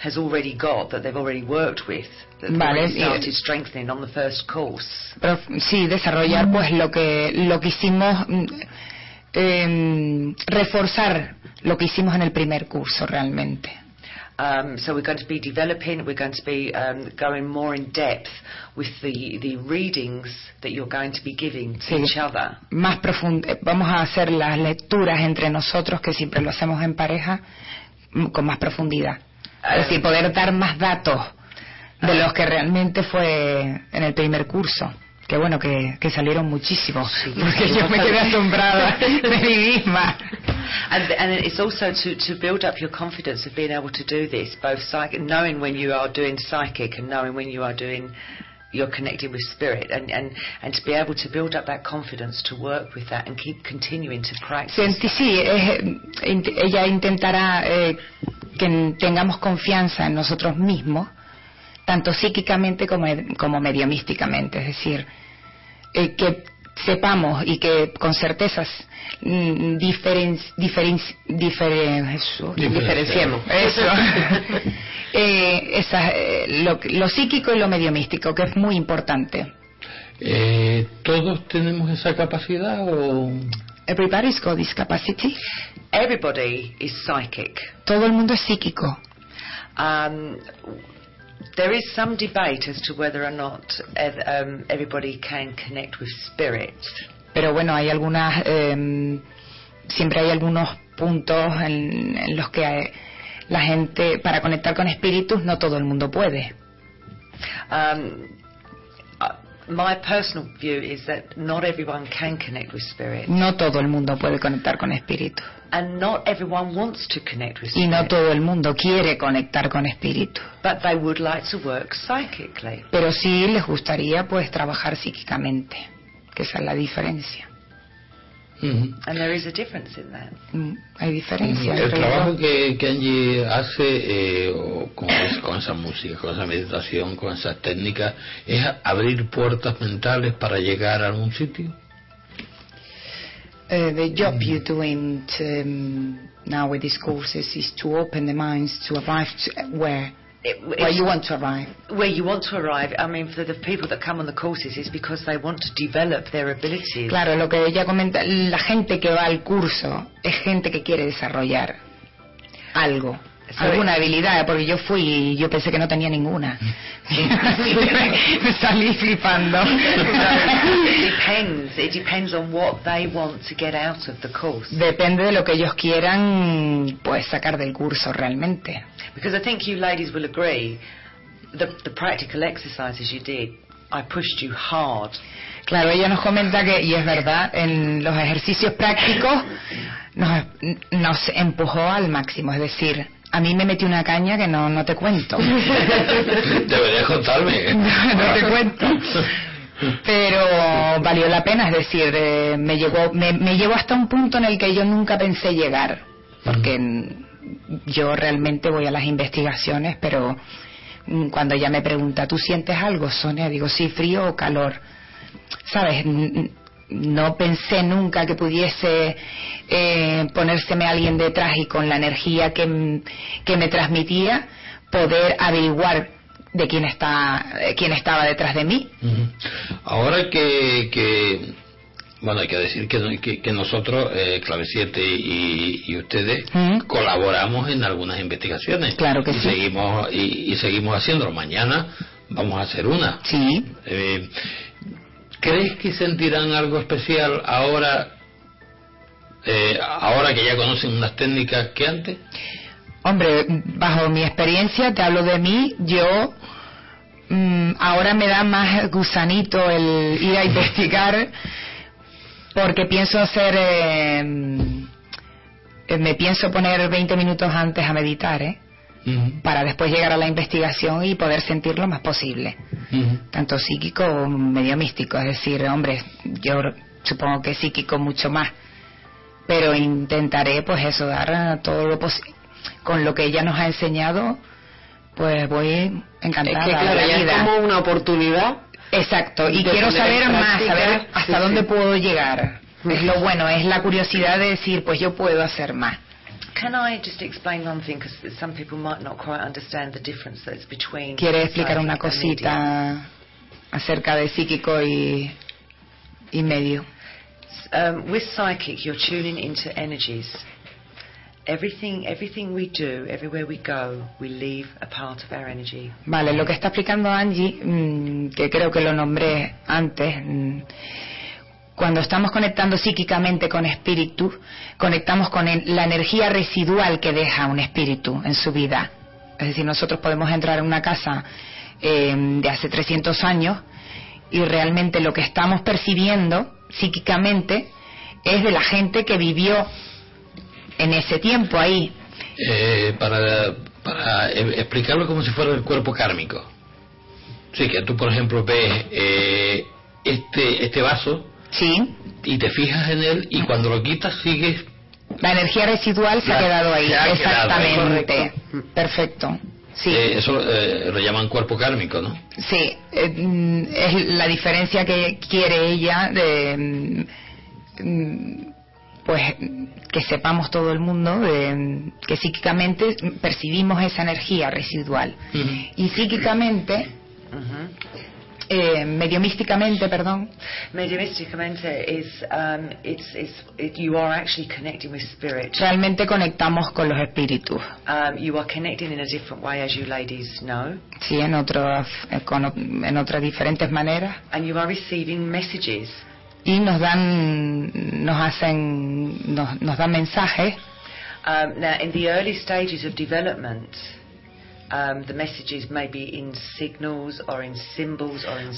has already got, that they've already worked with, that they've Vale, started strengthening on the first course. Pero, sí, desarrollar pues lo que lo que hicimos, em, reforzar lo que hicimos en el primer curso realmente. Um, so we're going to be developing, we're going to be um, going more in depth with the, the readings that you're going to be giving to Sí. each other. Más profund eh, vamos a hacer las lecturas entre nosotros que siempre lo hacemos en pareja mm, con más profundidad. Es decir, poder dar más datos de los que realmente fue en el primer curso. Que bueno, que, que salieron muchísimos. porque yo me quedé asombrada de mí misma. And, and it's also to, to build up your confidence of being able to do this, both psychic, knowing when you are doing psychic and knowing when you are doing, you're connecting with spirit, and, and, and to be able to build up that confidence to work with that and keep continuing to practice. Sí, es, eh, ella intentará eh, que tengamos confianza en nosotros mismos, tanto psíquicamente como, como mediomísticamente, es decir, eh, que sepamos y que con certezas mm, diferen, diferen, diferen- eso, Diferenciemos. eso Eh, esa, eh, lo, lo psíquico y lo medio místico que es muy importante Eh, ¿Todos tenemos esa capacidad o...? everybody's got this capacity Everybody is psychic. todo el mundo es psíquico Um, there is some debate as to whether or not um, everybody can connect with spirit. pero bueno hay algunas eh, siempre hay algunos puntos en, en los que eh, la gente para conectar con espíritus no todo el mundo puede Um, my personal view is that not everyone can connect with spirit, no todo el mundo puede conectar con espíritus and not everyone wants to connect with y spirit. no todo el mundo quiere conectar con espíritus But they would like to work psychically. pero sí les gustaría pues trabajar psíquicamente que esa es la diferencia Ujú. And there is a difference in that. Mm, hay diferencia El trabajo que, que Angie hace eh, o con, es- con esa música, con esa meditación, con esas técnicas, es abrir puertas mentales para llegar a algún sitio. Uh, the job you're doing to, um, now with these courses is to open the minds to arrive to where It- where you want to arrive where you want to arrive. I mean, for the people that come on the courses, is because they want to develop their abilities. Claro, lo que ella comenta, la gente que va al curso es gente que quiere desarrollar algo, alguna habilidad, porque yo fui y yo pensé que no tenía ninguna. Me salí flipando. Depende de lo que ellos quieran, pues sacar del curso realmente. Because I think you ladies will agree, the, the practical exercises you did, I pushed you hard. Claro, ella nos comenta que, y es verdad, en los ejercicios prácticos nos, nos empujó al máximo, es decir, a mí me metió una caña que no, no te cuento. Deberías contarme. no te cuento. Pero valió la pena, es decir, eh, me, llegó, me, me llevó hasta un punto en el que yo nunca pensé llegar, porque mm, yo realmente voy a las investigaciones, pero mm, cuando ella me pregunta, ¿tú sientes algo, Sonia? Digo, sí, frío o calor. ¿Sabes? No pensé nunca que pudiese eh, ponérseme alguien detrás y con la energía que, que me transmitía poder averiguar de quién está eh, quién estaba detrás de mí. Ahora que, que, bueno, hay que decir que, que, que nosotros, eh, Clave 7 y, y ustedes, colaboramos en algunas investigaciones. Claro que y sí. Seguimos, y, y seguimos haciéndolo. Mañana vamos a hacer una. Sí. Eh, ¿Crees que sentirán algo especial ahora, eh, ahora que ya conocen unas técnicas que antes? Hombre, bajo mi experiencia, te hablo de mí, yo mm, ahora me da más gusanito el ir a investigar porque pienso hacer, eh, mm, eh, me pienso poner 20 minutos antes a meditar, ¿eh? Para después llegar a la investigación y poder sentir lo más posible, tanto psíquico como medio místico, es decir, hombre, yo supongo que psíquico mucho más, pero intentaré pues eso, dar eh, todo lo posible, con lo que ella nos ha enseñado, pues voy encantada. Es que, claro, de la ya es como una oportunidad. Exacto, y quiero saber más, saber hasta Sí, dónde sí. puedo llegar. Es lo bueno, es la curiosidad de decir, pues yo puedo hacer más. ¿Quiere explicar una cosita acerca de psíquico y, y medio? Um, with psychic, you're tuning into energies. Everything, everything we do, everywhere we go, we leave a part of our energy. Vale, lo que está explicando Angie, mm, que creo que lo nombré antes, mm, cuando estamos conectando psíquicamente con espíritu, conectamos con la energía residual que deja un espíritu en su vida. Es decir, nosotros podemos entrar en una casa eh, de hace 300 años y realmente lo que estamos percibiendo psíquicamente es de la gente que vivió en ese tiempo ahí. Eh, para, para eh, explicarlo como si fuera el cuerpo kármico. Sí, que tú, por ejemplo, ves eh, este, este vaso Sí. y te fijas en él y cuando lo quitas sigues... La energía residual se ha quedado ahí, quedado exactamente. Perfecto. Sí. Eh, eso eh, lo llaman cuerpo kármico, ¿no? Sí, eh, mm, es la diferencia que quiere ella de, mm, pues, que sepamos todo el mundo de mm, que psíquicamente percibimos esa energía residual y psíquicamente, eh, medio místicamente, perdón, Mediumisticamente is um, it's, it's, it, you are actually connecting with spirit. realmente conectamos con los espíritus. Um, you are connecting in a different way, as you ladies know, Sí, en otras, eh, en otras diferentes maneras. and you are receiving messages. Y nos dan, nos hacen, nos, nos dan mensajes. Um, now, in the early stages of development,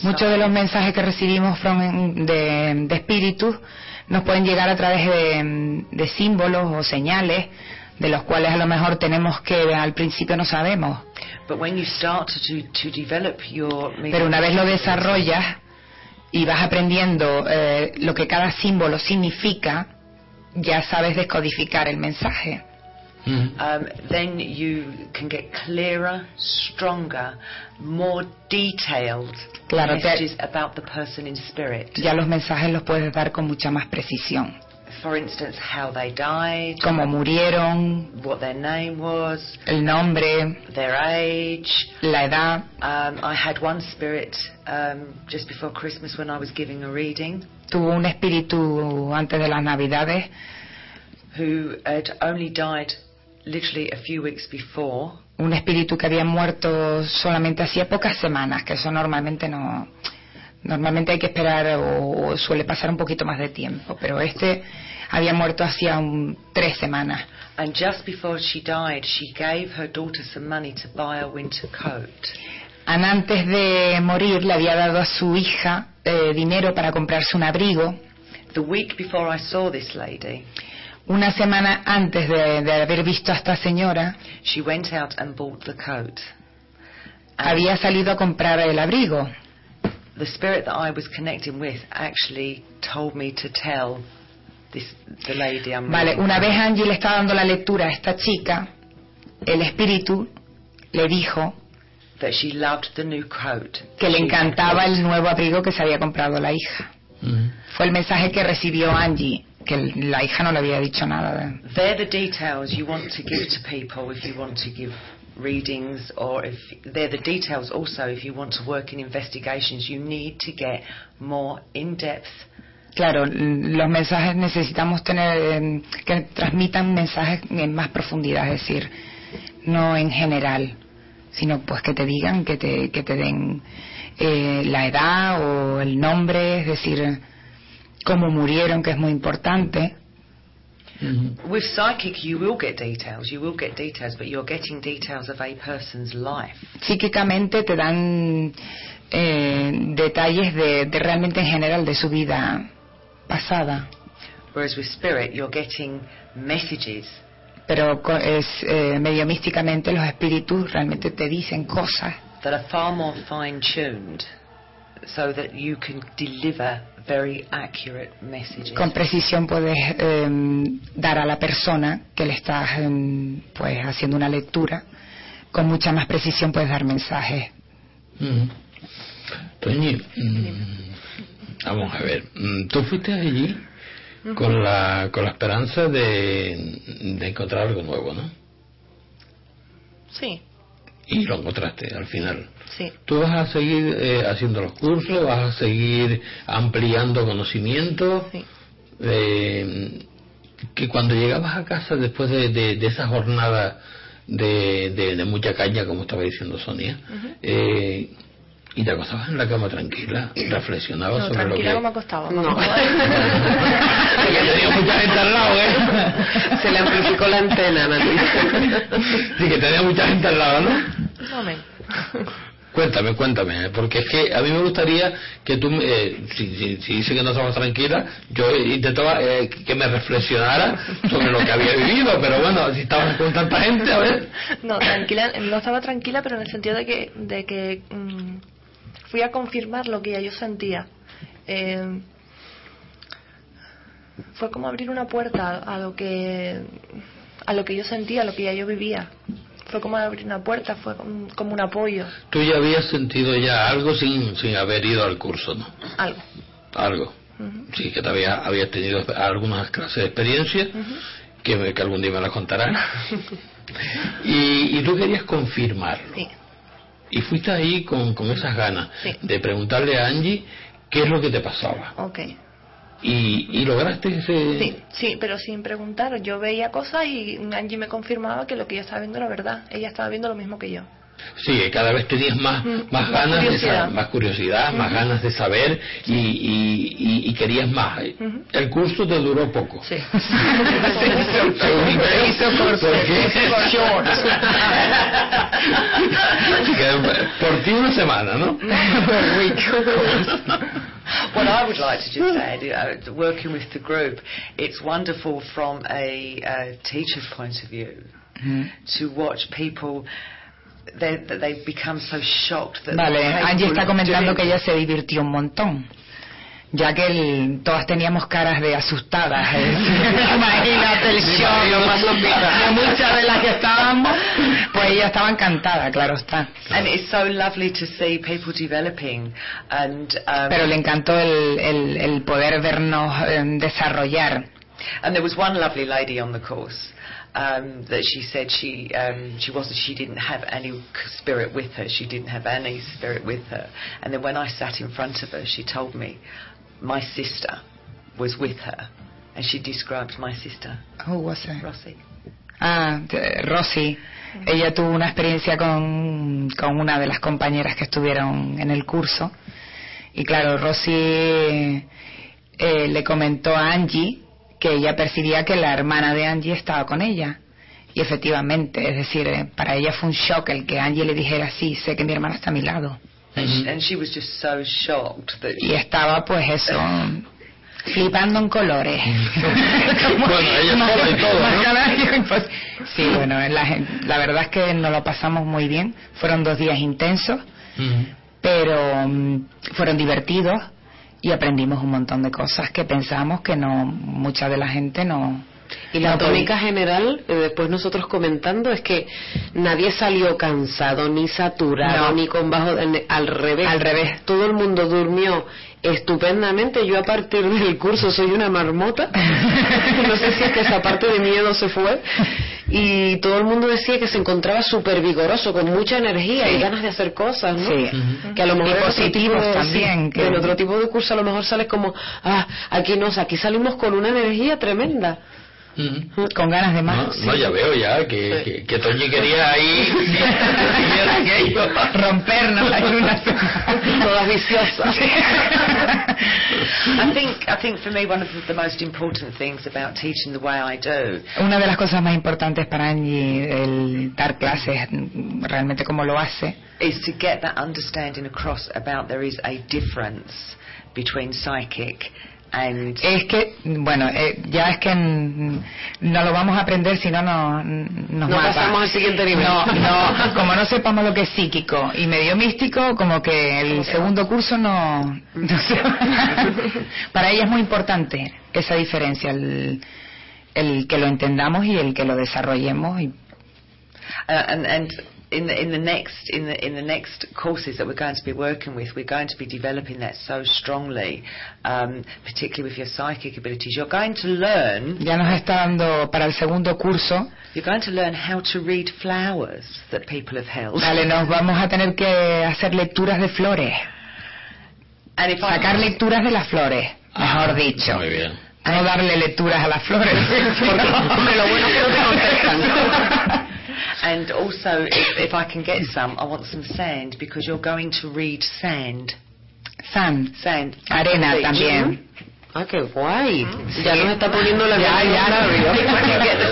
Muchos de los mensajes que recibimos from- de, de espíritus nos pueden llegar a través de, de símbolos o señales de los cuales a lo mejor tenemos que al principio no sabemos. But when you start to, to develop your Pero una vez lo desarrollas y vas aprendiendo eh, lo que cada símbolo significa, ya sabes descodificar el mensaje. Um, then you can get clearer, stronger, more detailed Claro, te- messages about the person in spirit. Ya los mensajes los puedes dar con mucha más precisión. For instance, how they died, Cómo murieron, what their name was, el nombre, their age. la edad. Um, I had one spirit um, just before Christmas when I was giving a reading Tuvo un espíritu antes de las Navidades who had only died literally a few weeks before. un espíritu que había muerto solamente hacía pocas semanas, que eso normalmente no normalmente hay que esperar o, o suele pasar un poquito más de tiempo, pero este había muerto hacía un- tres semanas And just before she died, she gave her daughter some money to buy a winter coat. Ana, antes de morir le había dado a su hija eh, dinero para comprarse un abrigo. The week before I saw this lady, Una semana antes de, de haber visto a esta señora, she went out and bought the coat. había salido a comprar el abrigo. The spirit that I was connecting with actually told me to tell this the lady I'm Vale, una vez Angie le estaba dando la lectura a esta chica, el espíritu le dijo that she loved the new coat. que le encantaba el nuevo abrigo que se había comprado la hija. Fue el mensaje que recibió Angie, que la hija no le había dicho nada. They're the details you want to give to people if you want to give readings, or if they're the details also if you want to work in investigations. You need to get more in depth. Claro, los mensajes necesitamos tener eh, que transmitan mensajes en más profundidad, es decir, no en general, sino pues que te digan, que te, que te den eh, la edad o el nombre, es decir, cómo murieron, que es muy importante. With psychic, you will get details. You will get details, but you're getting details of a person's life. Psíquicamente te dan eh, detalles de, de realmente en general de su vida pasada, Whereas with spirit, you're getting messages. pero es eh, medio místicamente los espíritus realmente te dicen cosas that are far more fine tuned so that you can deliver very accurate messages. con precisión puedes em, dar a la persona que le estás em, pues haciendo una lectura con mucha más precisión puedes dar mensajes Mm. Toñi, mm, vamos a ver, mm, tú fuiste allí con la, con la esperanza de, de encontrar algo nuevo, ¿no? Sí, Y lo encontraste al final. Sí. ¿Tú vas a seguir eh, haciendo los cursos? ¿Vas a seguir ampliando conocimiento? Sí. Eh, que cuando llegabas a casa después de, de- de esa jornada de, de- de mucha caña, como estaba diciendo Sonia, eh, y te acostabas en la cama tranquila, reflexionabas No, sobre lo tranquila que... no me acostaba. No. Porque tenía mucha gente al lado, ¿eh? Se le amplificó la antena, Mati. Sí, que tenía mucha gente al lado, ¿no? No, men. Cuéntame, cuéntame, ¿eh? porque es que a mí me gustaría que tú, eh, si, si, dice que no estabas tranquila, yo intentaba eh, que me reflexionara sobre lo que había vivido, pero bueno, si estabas con tanta gente, a ver. No, tranquila, no estaba tranquila, pero en el sentido de que, de que mm, fui a confirmar lo que ya yo sentía. Eh, fue como abrir una puerta a lo que a lo que yo sentía, a lo que ya yo vivía. Fue como abrir una puerta, fue como, un apoyo, Tú ya habías sentido ya algo sin, sin haber ido al curso, ¿no? algo. Algo. Sí, que te había, habías tenido algunas clases de experiencia que, me- que algún día me las contarás. y, y tú querías confirmarlo. Sí. Y fuiste ahí con, con esas ganas Sí. de preguntarle a Angie qué es lo que te pasaba. Ok. Y, y lograste ese... Sí, sí, pero sin preguntar. Yo veía cosas y Angie me confirmaba que lo que yo estaba viendo era verdad. Ella estaba viendo lo mismo que yo. Sí, que cada vez tenías más, Mm, más más ganas de curiosidad. saber, más curiosidad, más ganas de saber y, y, y- y querías más. El curso te duró poco. Sí. Veo, porque- Que por ti una semana, ¿no? What I would like to just add, uh, working with the group, it's wonderful from a uh, teacher's point of view to watch people. They, that they become so shocked that Vale, Angie está comentando doing que ella se divirtió un montón. Ya que el- todas teníamos caras de asustadas. ¿eh? Imagínate el. De muchas de las que estábamos, pues ella estaba encantada, claro está. And it's so lovely to see people developing and um, Pero le encantó el, el, el poder vernos eh, desarrollar. And there was one lovely lady on the course um, that she said she um, she wasn't she didn't have any spirit with her. She didn't have any spirit with her. And then when I sat in front of her, she told me my sister was with her, and she described my sister, Who was it? Rossi. Ah, Rosy. Ella tuvo una experiencia con, con una de las compañeras que estuvieron en el curso. Y claro, Rosy eh, le comentó a Angie que ella percibía que la hermana de Angie estaba con ella. Y efectivamente, es decir, eh, para ella fue un shock el que Angie le dijera, sí, sé que mi hermana está a mi lado. And, she, and she was just so shocked that Y estaba pues eso, flipando en colores. Bueno, ella Más- sola y todo, pues, sí, bueno, la, la verdad es que nos lo pasamos muy bien. Fueron dos días intensos, pero mm, fueron divertidos y aprendimos un montón de cosas que pensábamos que no mucha de la gente no Y la no tónica general, eh, después nosotros comentando, es que nadie salió cansado, ni saturado, No. ni con bajo. Al revés. Al revés. Todo el mundo durmió estupendamente. Yo a partir del curso soy una marmota. no sé si es que esa parte de miedo se fue. Y todo el mundo decía que se encontraba súper vigoroso, con mucha energía Sí. y ganas de hacer cosas, ¿no? Sí. Que a lo mejor de- también, que- en otro tipo de curso a lo mejor sales como, ah, aquí no, aquí salimos con una energía tremenda. Con ganas de más. No, no, ya veo ya que, que, que Toñi quería ahí rompernos hay una Todas viciosas. I think I think for me one of the, most important things about teaching the way I do Una de las cosas más importantes para Angie el dar clases realmente como lo hace. is to get that understanding across about there is a difference between psychic es que bueno eh, ya es que no lo vamos a aprender si no no nos No mata. pasamos al siguiente nivel. no no como no sepamos lo que es psíquico y medio místico como que el segundo curso no, no sé. para ella es muy importante esa diferencia el, el que lo entendamos y el que lo desarrollemos y Uh, and and in the in the next in the in the next courses that we're going to be working with, we're going to be developing that so strongly, um, particularly with your psychic abilities. You're going to learn. ya nos está dando para el segundo curso You're going to learn how to read flowers that people have held. Vale, nos vamos a tener que hacer lecturas de flores. And if I- Sacar lecturas de las flores, mejor dicho. Muy bien. No darle lecturas a las flores. Porque, hombre, lo bueno es que no te contestan. And also, if, if I can get some, I want some sand because you're going to read sand. Sand. Sand. Arena Beach. también. Ah, qué guay. Ya nos está poniendo la Ya, ya,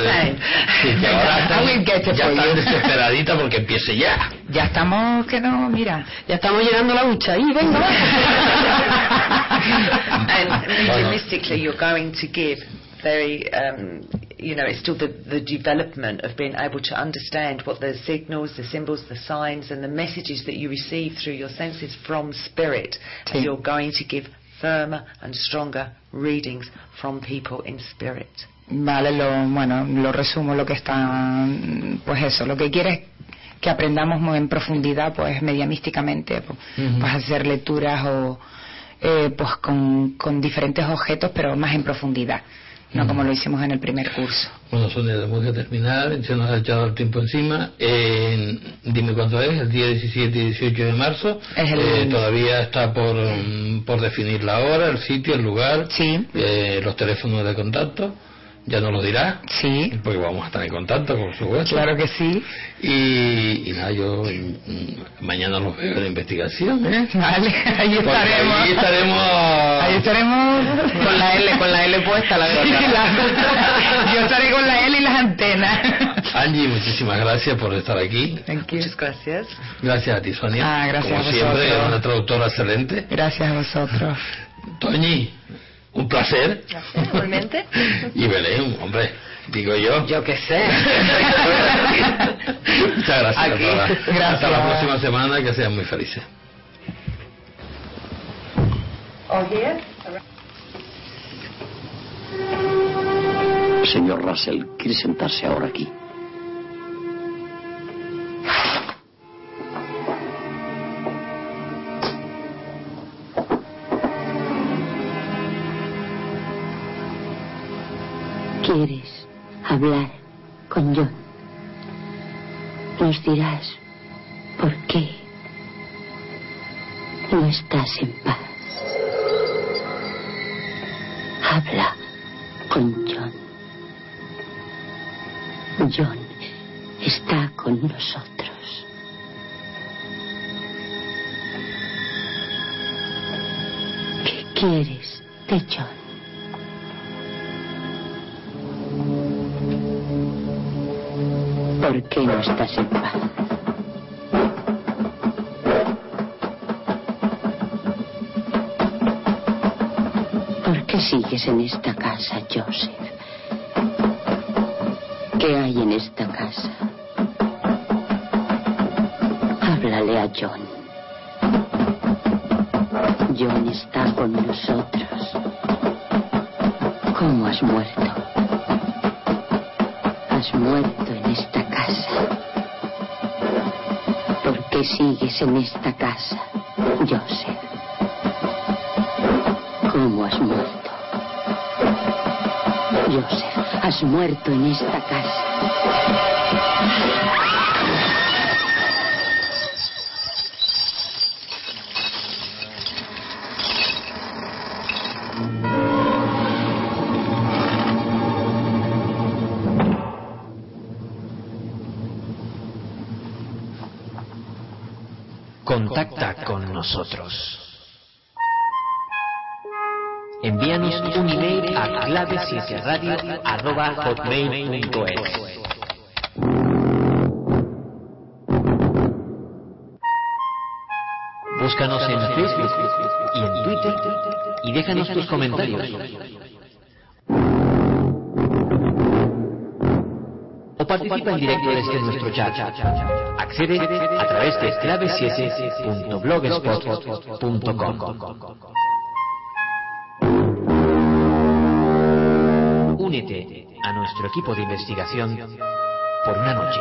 sand. Sí, ahora ya for están you. desesperadita porque empiece ya. Ya estamos que no, mira. Ya estamos llegando a la ducha. Ahí, venga. and mediumistically, you're going to give very, um, you know, it's still the, the development of being able to understand what the signals, the symbols, the signs, and the messages that you receive through your senses from spirit. Sí. And you're going to give firmer and stronger readings from people in spirit. Vale, lo, bueno, lo resumo lo que está, pues eso, lo que quiere es que aprendamos muy en profundidad, pues mediamísticamente, pues, Ujú. pues hacer lecturas o eh, pues con, con diferentes objetos, pero más en profundidad, no como lo hicimos en el primer curso. Bueno, Sonia, tenemos que terminar, se nos ha echado el tiempo encima. Eh, dime cuándo es, el día 17 y 18 de marzo. Es el- Eh, todavía está por, mm, por definir la hora, el sitio, el lugar, Sí. eh, los teléfonos de contacto. Ya nos lo dirá. Sí. Porque vamos a estar en contacto, por supuesto. Claro que sí. Y, y nada, yo mm, mañana los veo en la investigación, ¿eh? Vale, ahí Porque estaremos. Ahí estaremos. Ahí estaremos Con la L, con la L puesta, la Sí, verdad. la- yo estaré con la L y las antenas. Angie, muchísimas gracias por estar aquí. Muchas gracias. Gracias a ti, Sonia. Ah, gracias Como a siempre, una traductora excelente. Gracias a vosotros. Toñi, un placer. Igualmente. Y Belén, hombre, digo yo. Yo qué sé. Muchas gracias Aquí. a todas. Hasta Gracias. la próxima semana, que sean muy felices. Señor Russell, ¿quiere sentarse ahora aquí? ¿Quieres hablar con John? Nos dirás por qué no estás en paz. Habla con John. John está con nosotros. ¿Qué quieres de John? ¿Por qué no estás en paz? ¿Por qué sigues en esta casa, Joseph? ¿Qué hay en esta casa? Háblale a John. John está con nosotros. ¿Cómo has muerto? Has muerto en esta casa. ¿Por qué sigues en esta casa, Joseph? ¿Cómo has muerto? Joseph, has muerto en esta casa. Nosotros. Envíanos un email a clave Búscanos en Facebook y en Twitter y déjanos tus comentarios. En directo desde nuestro chat. Accede a través de clave7.blogspot.com. Únete a nuestro equipo de investigación por una noche.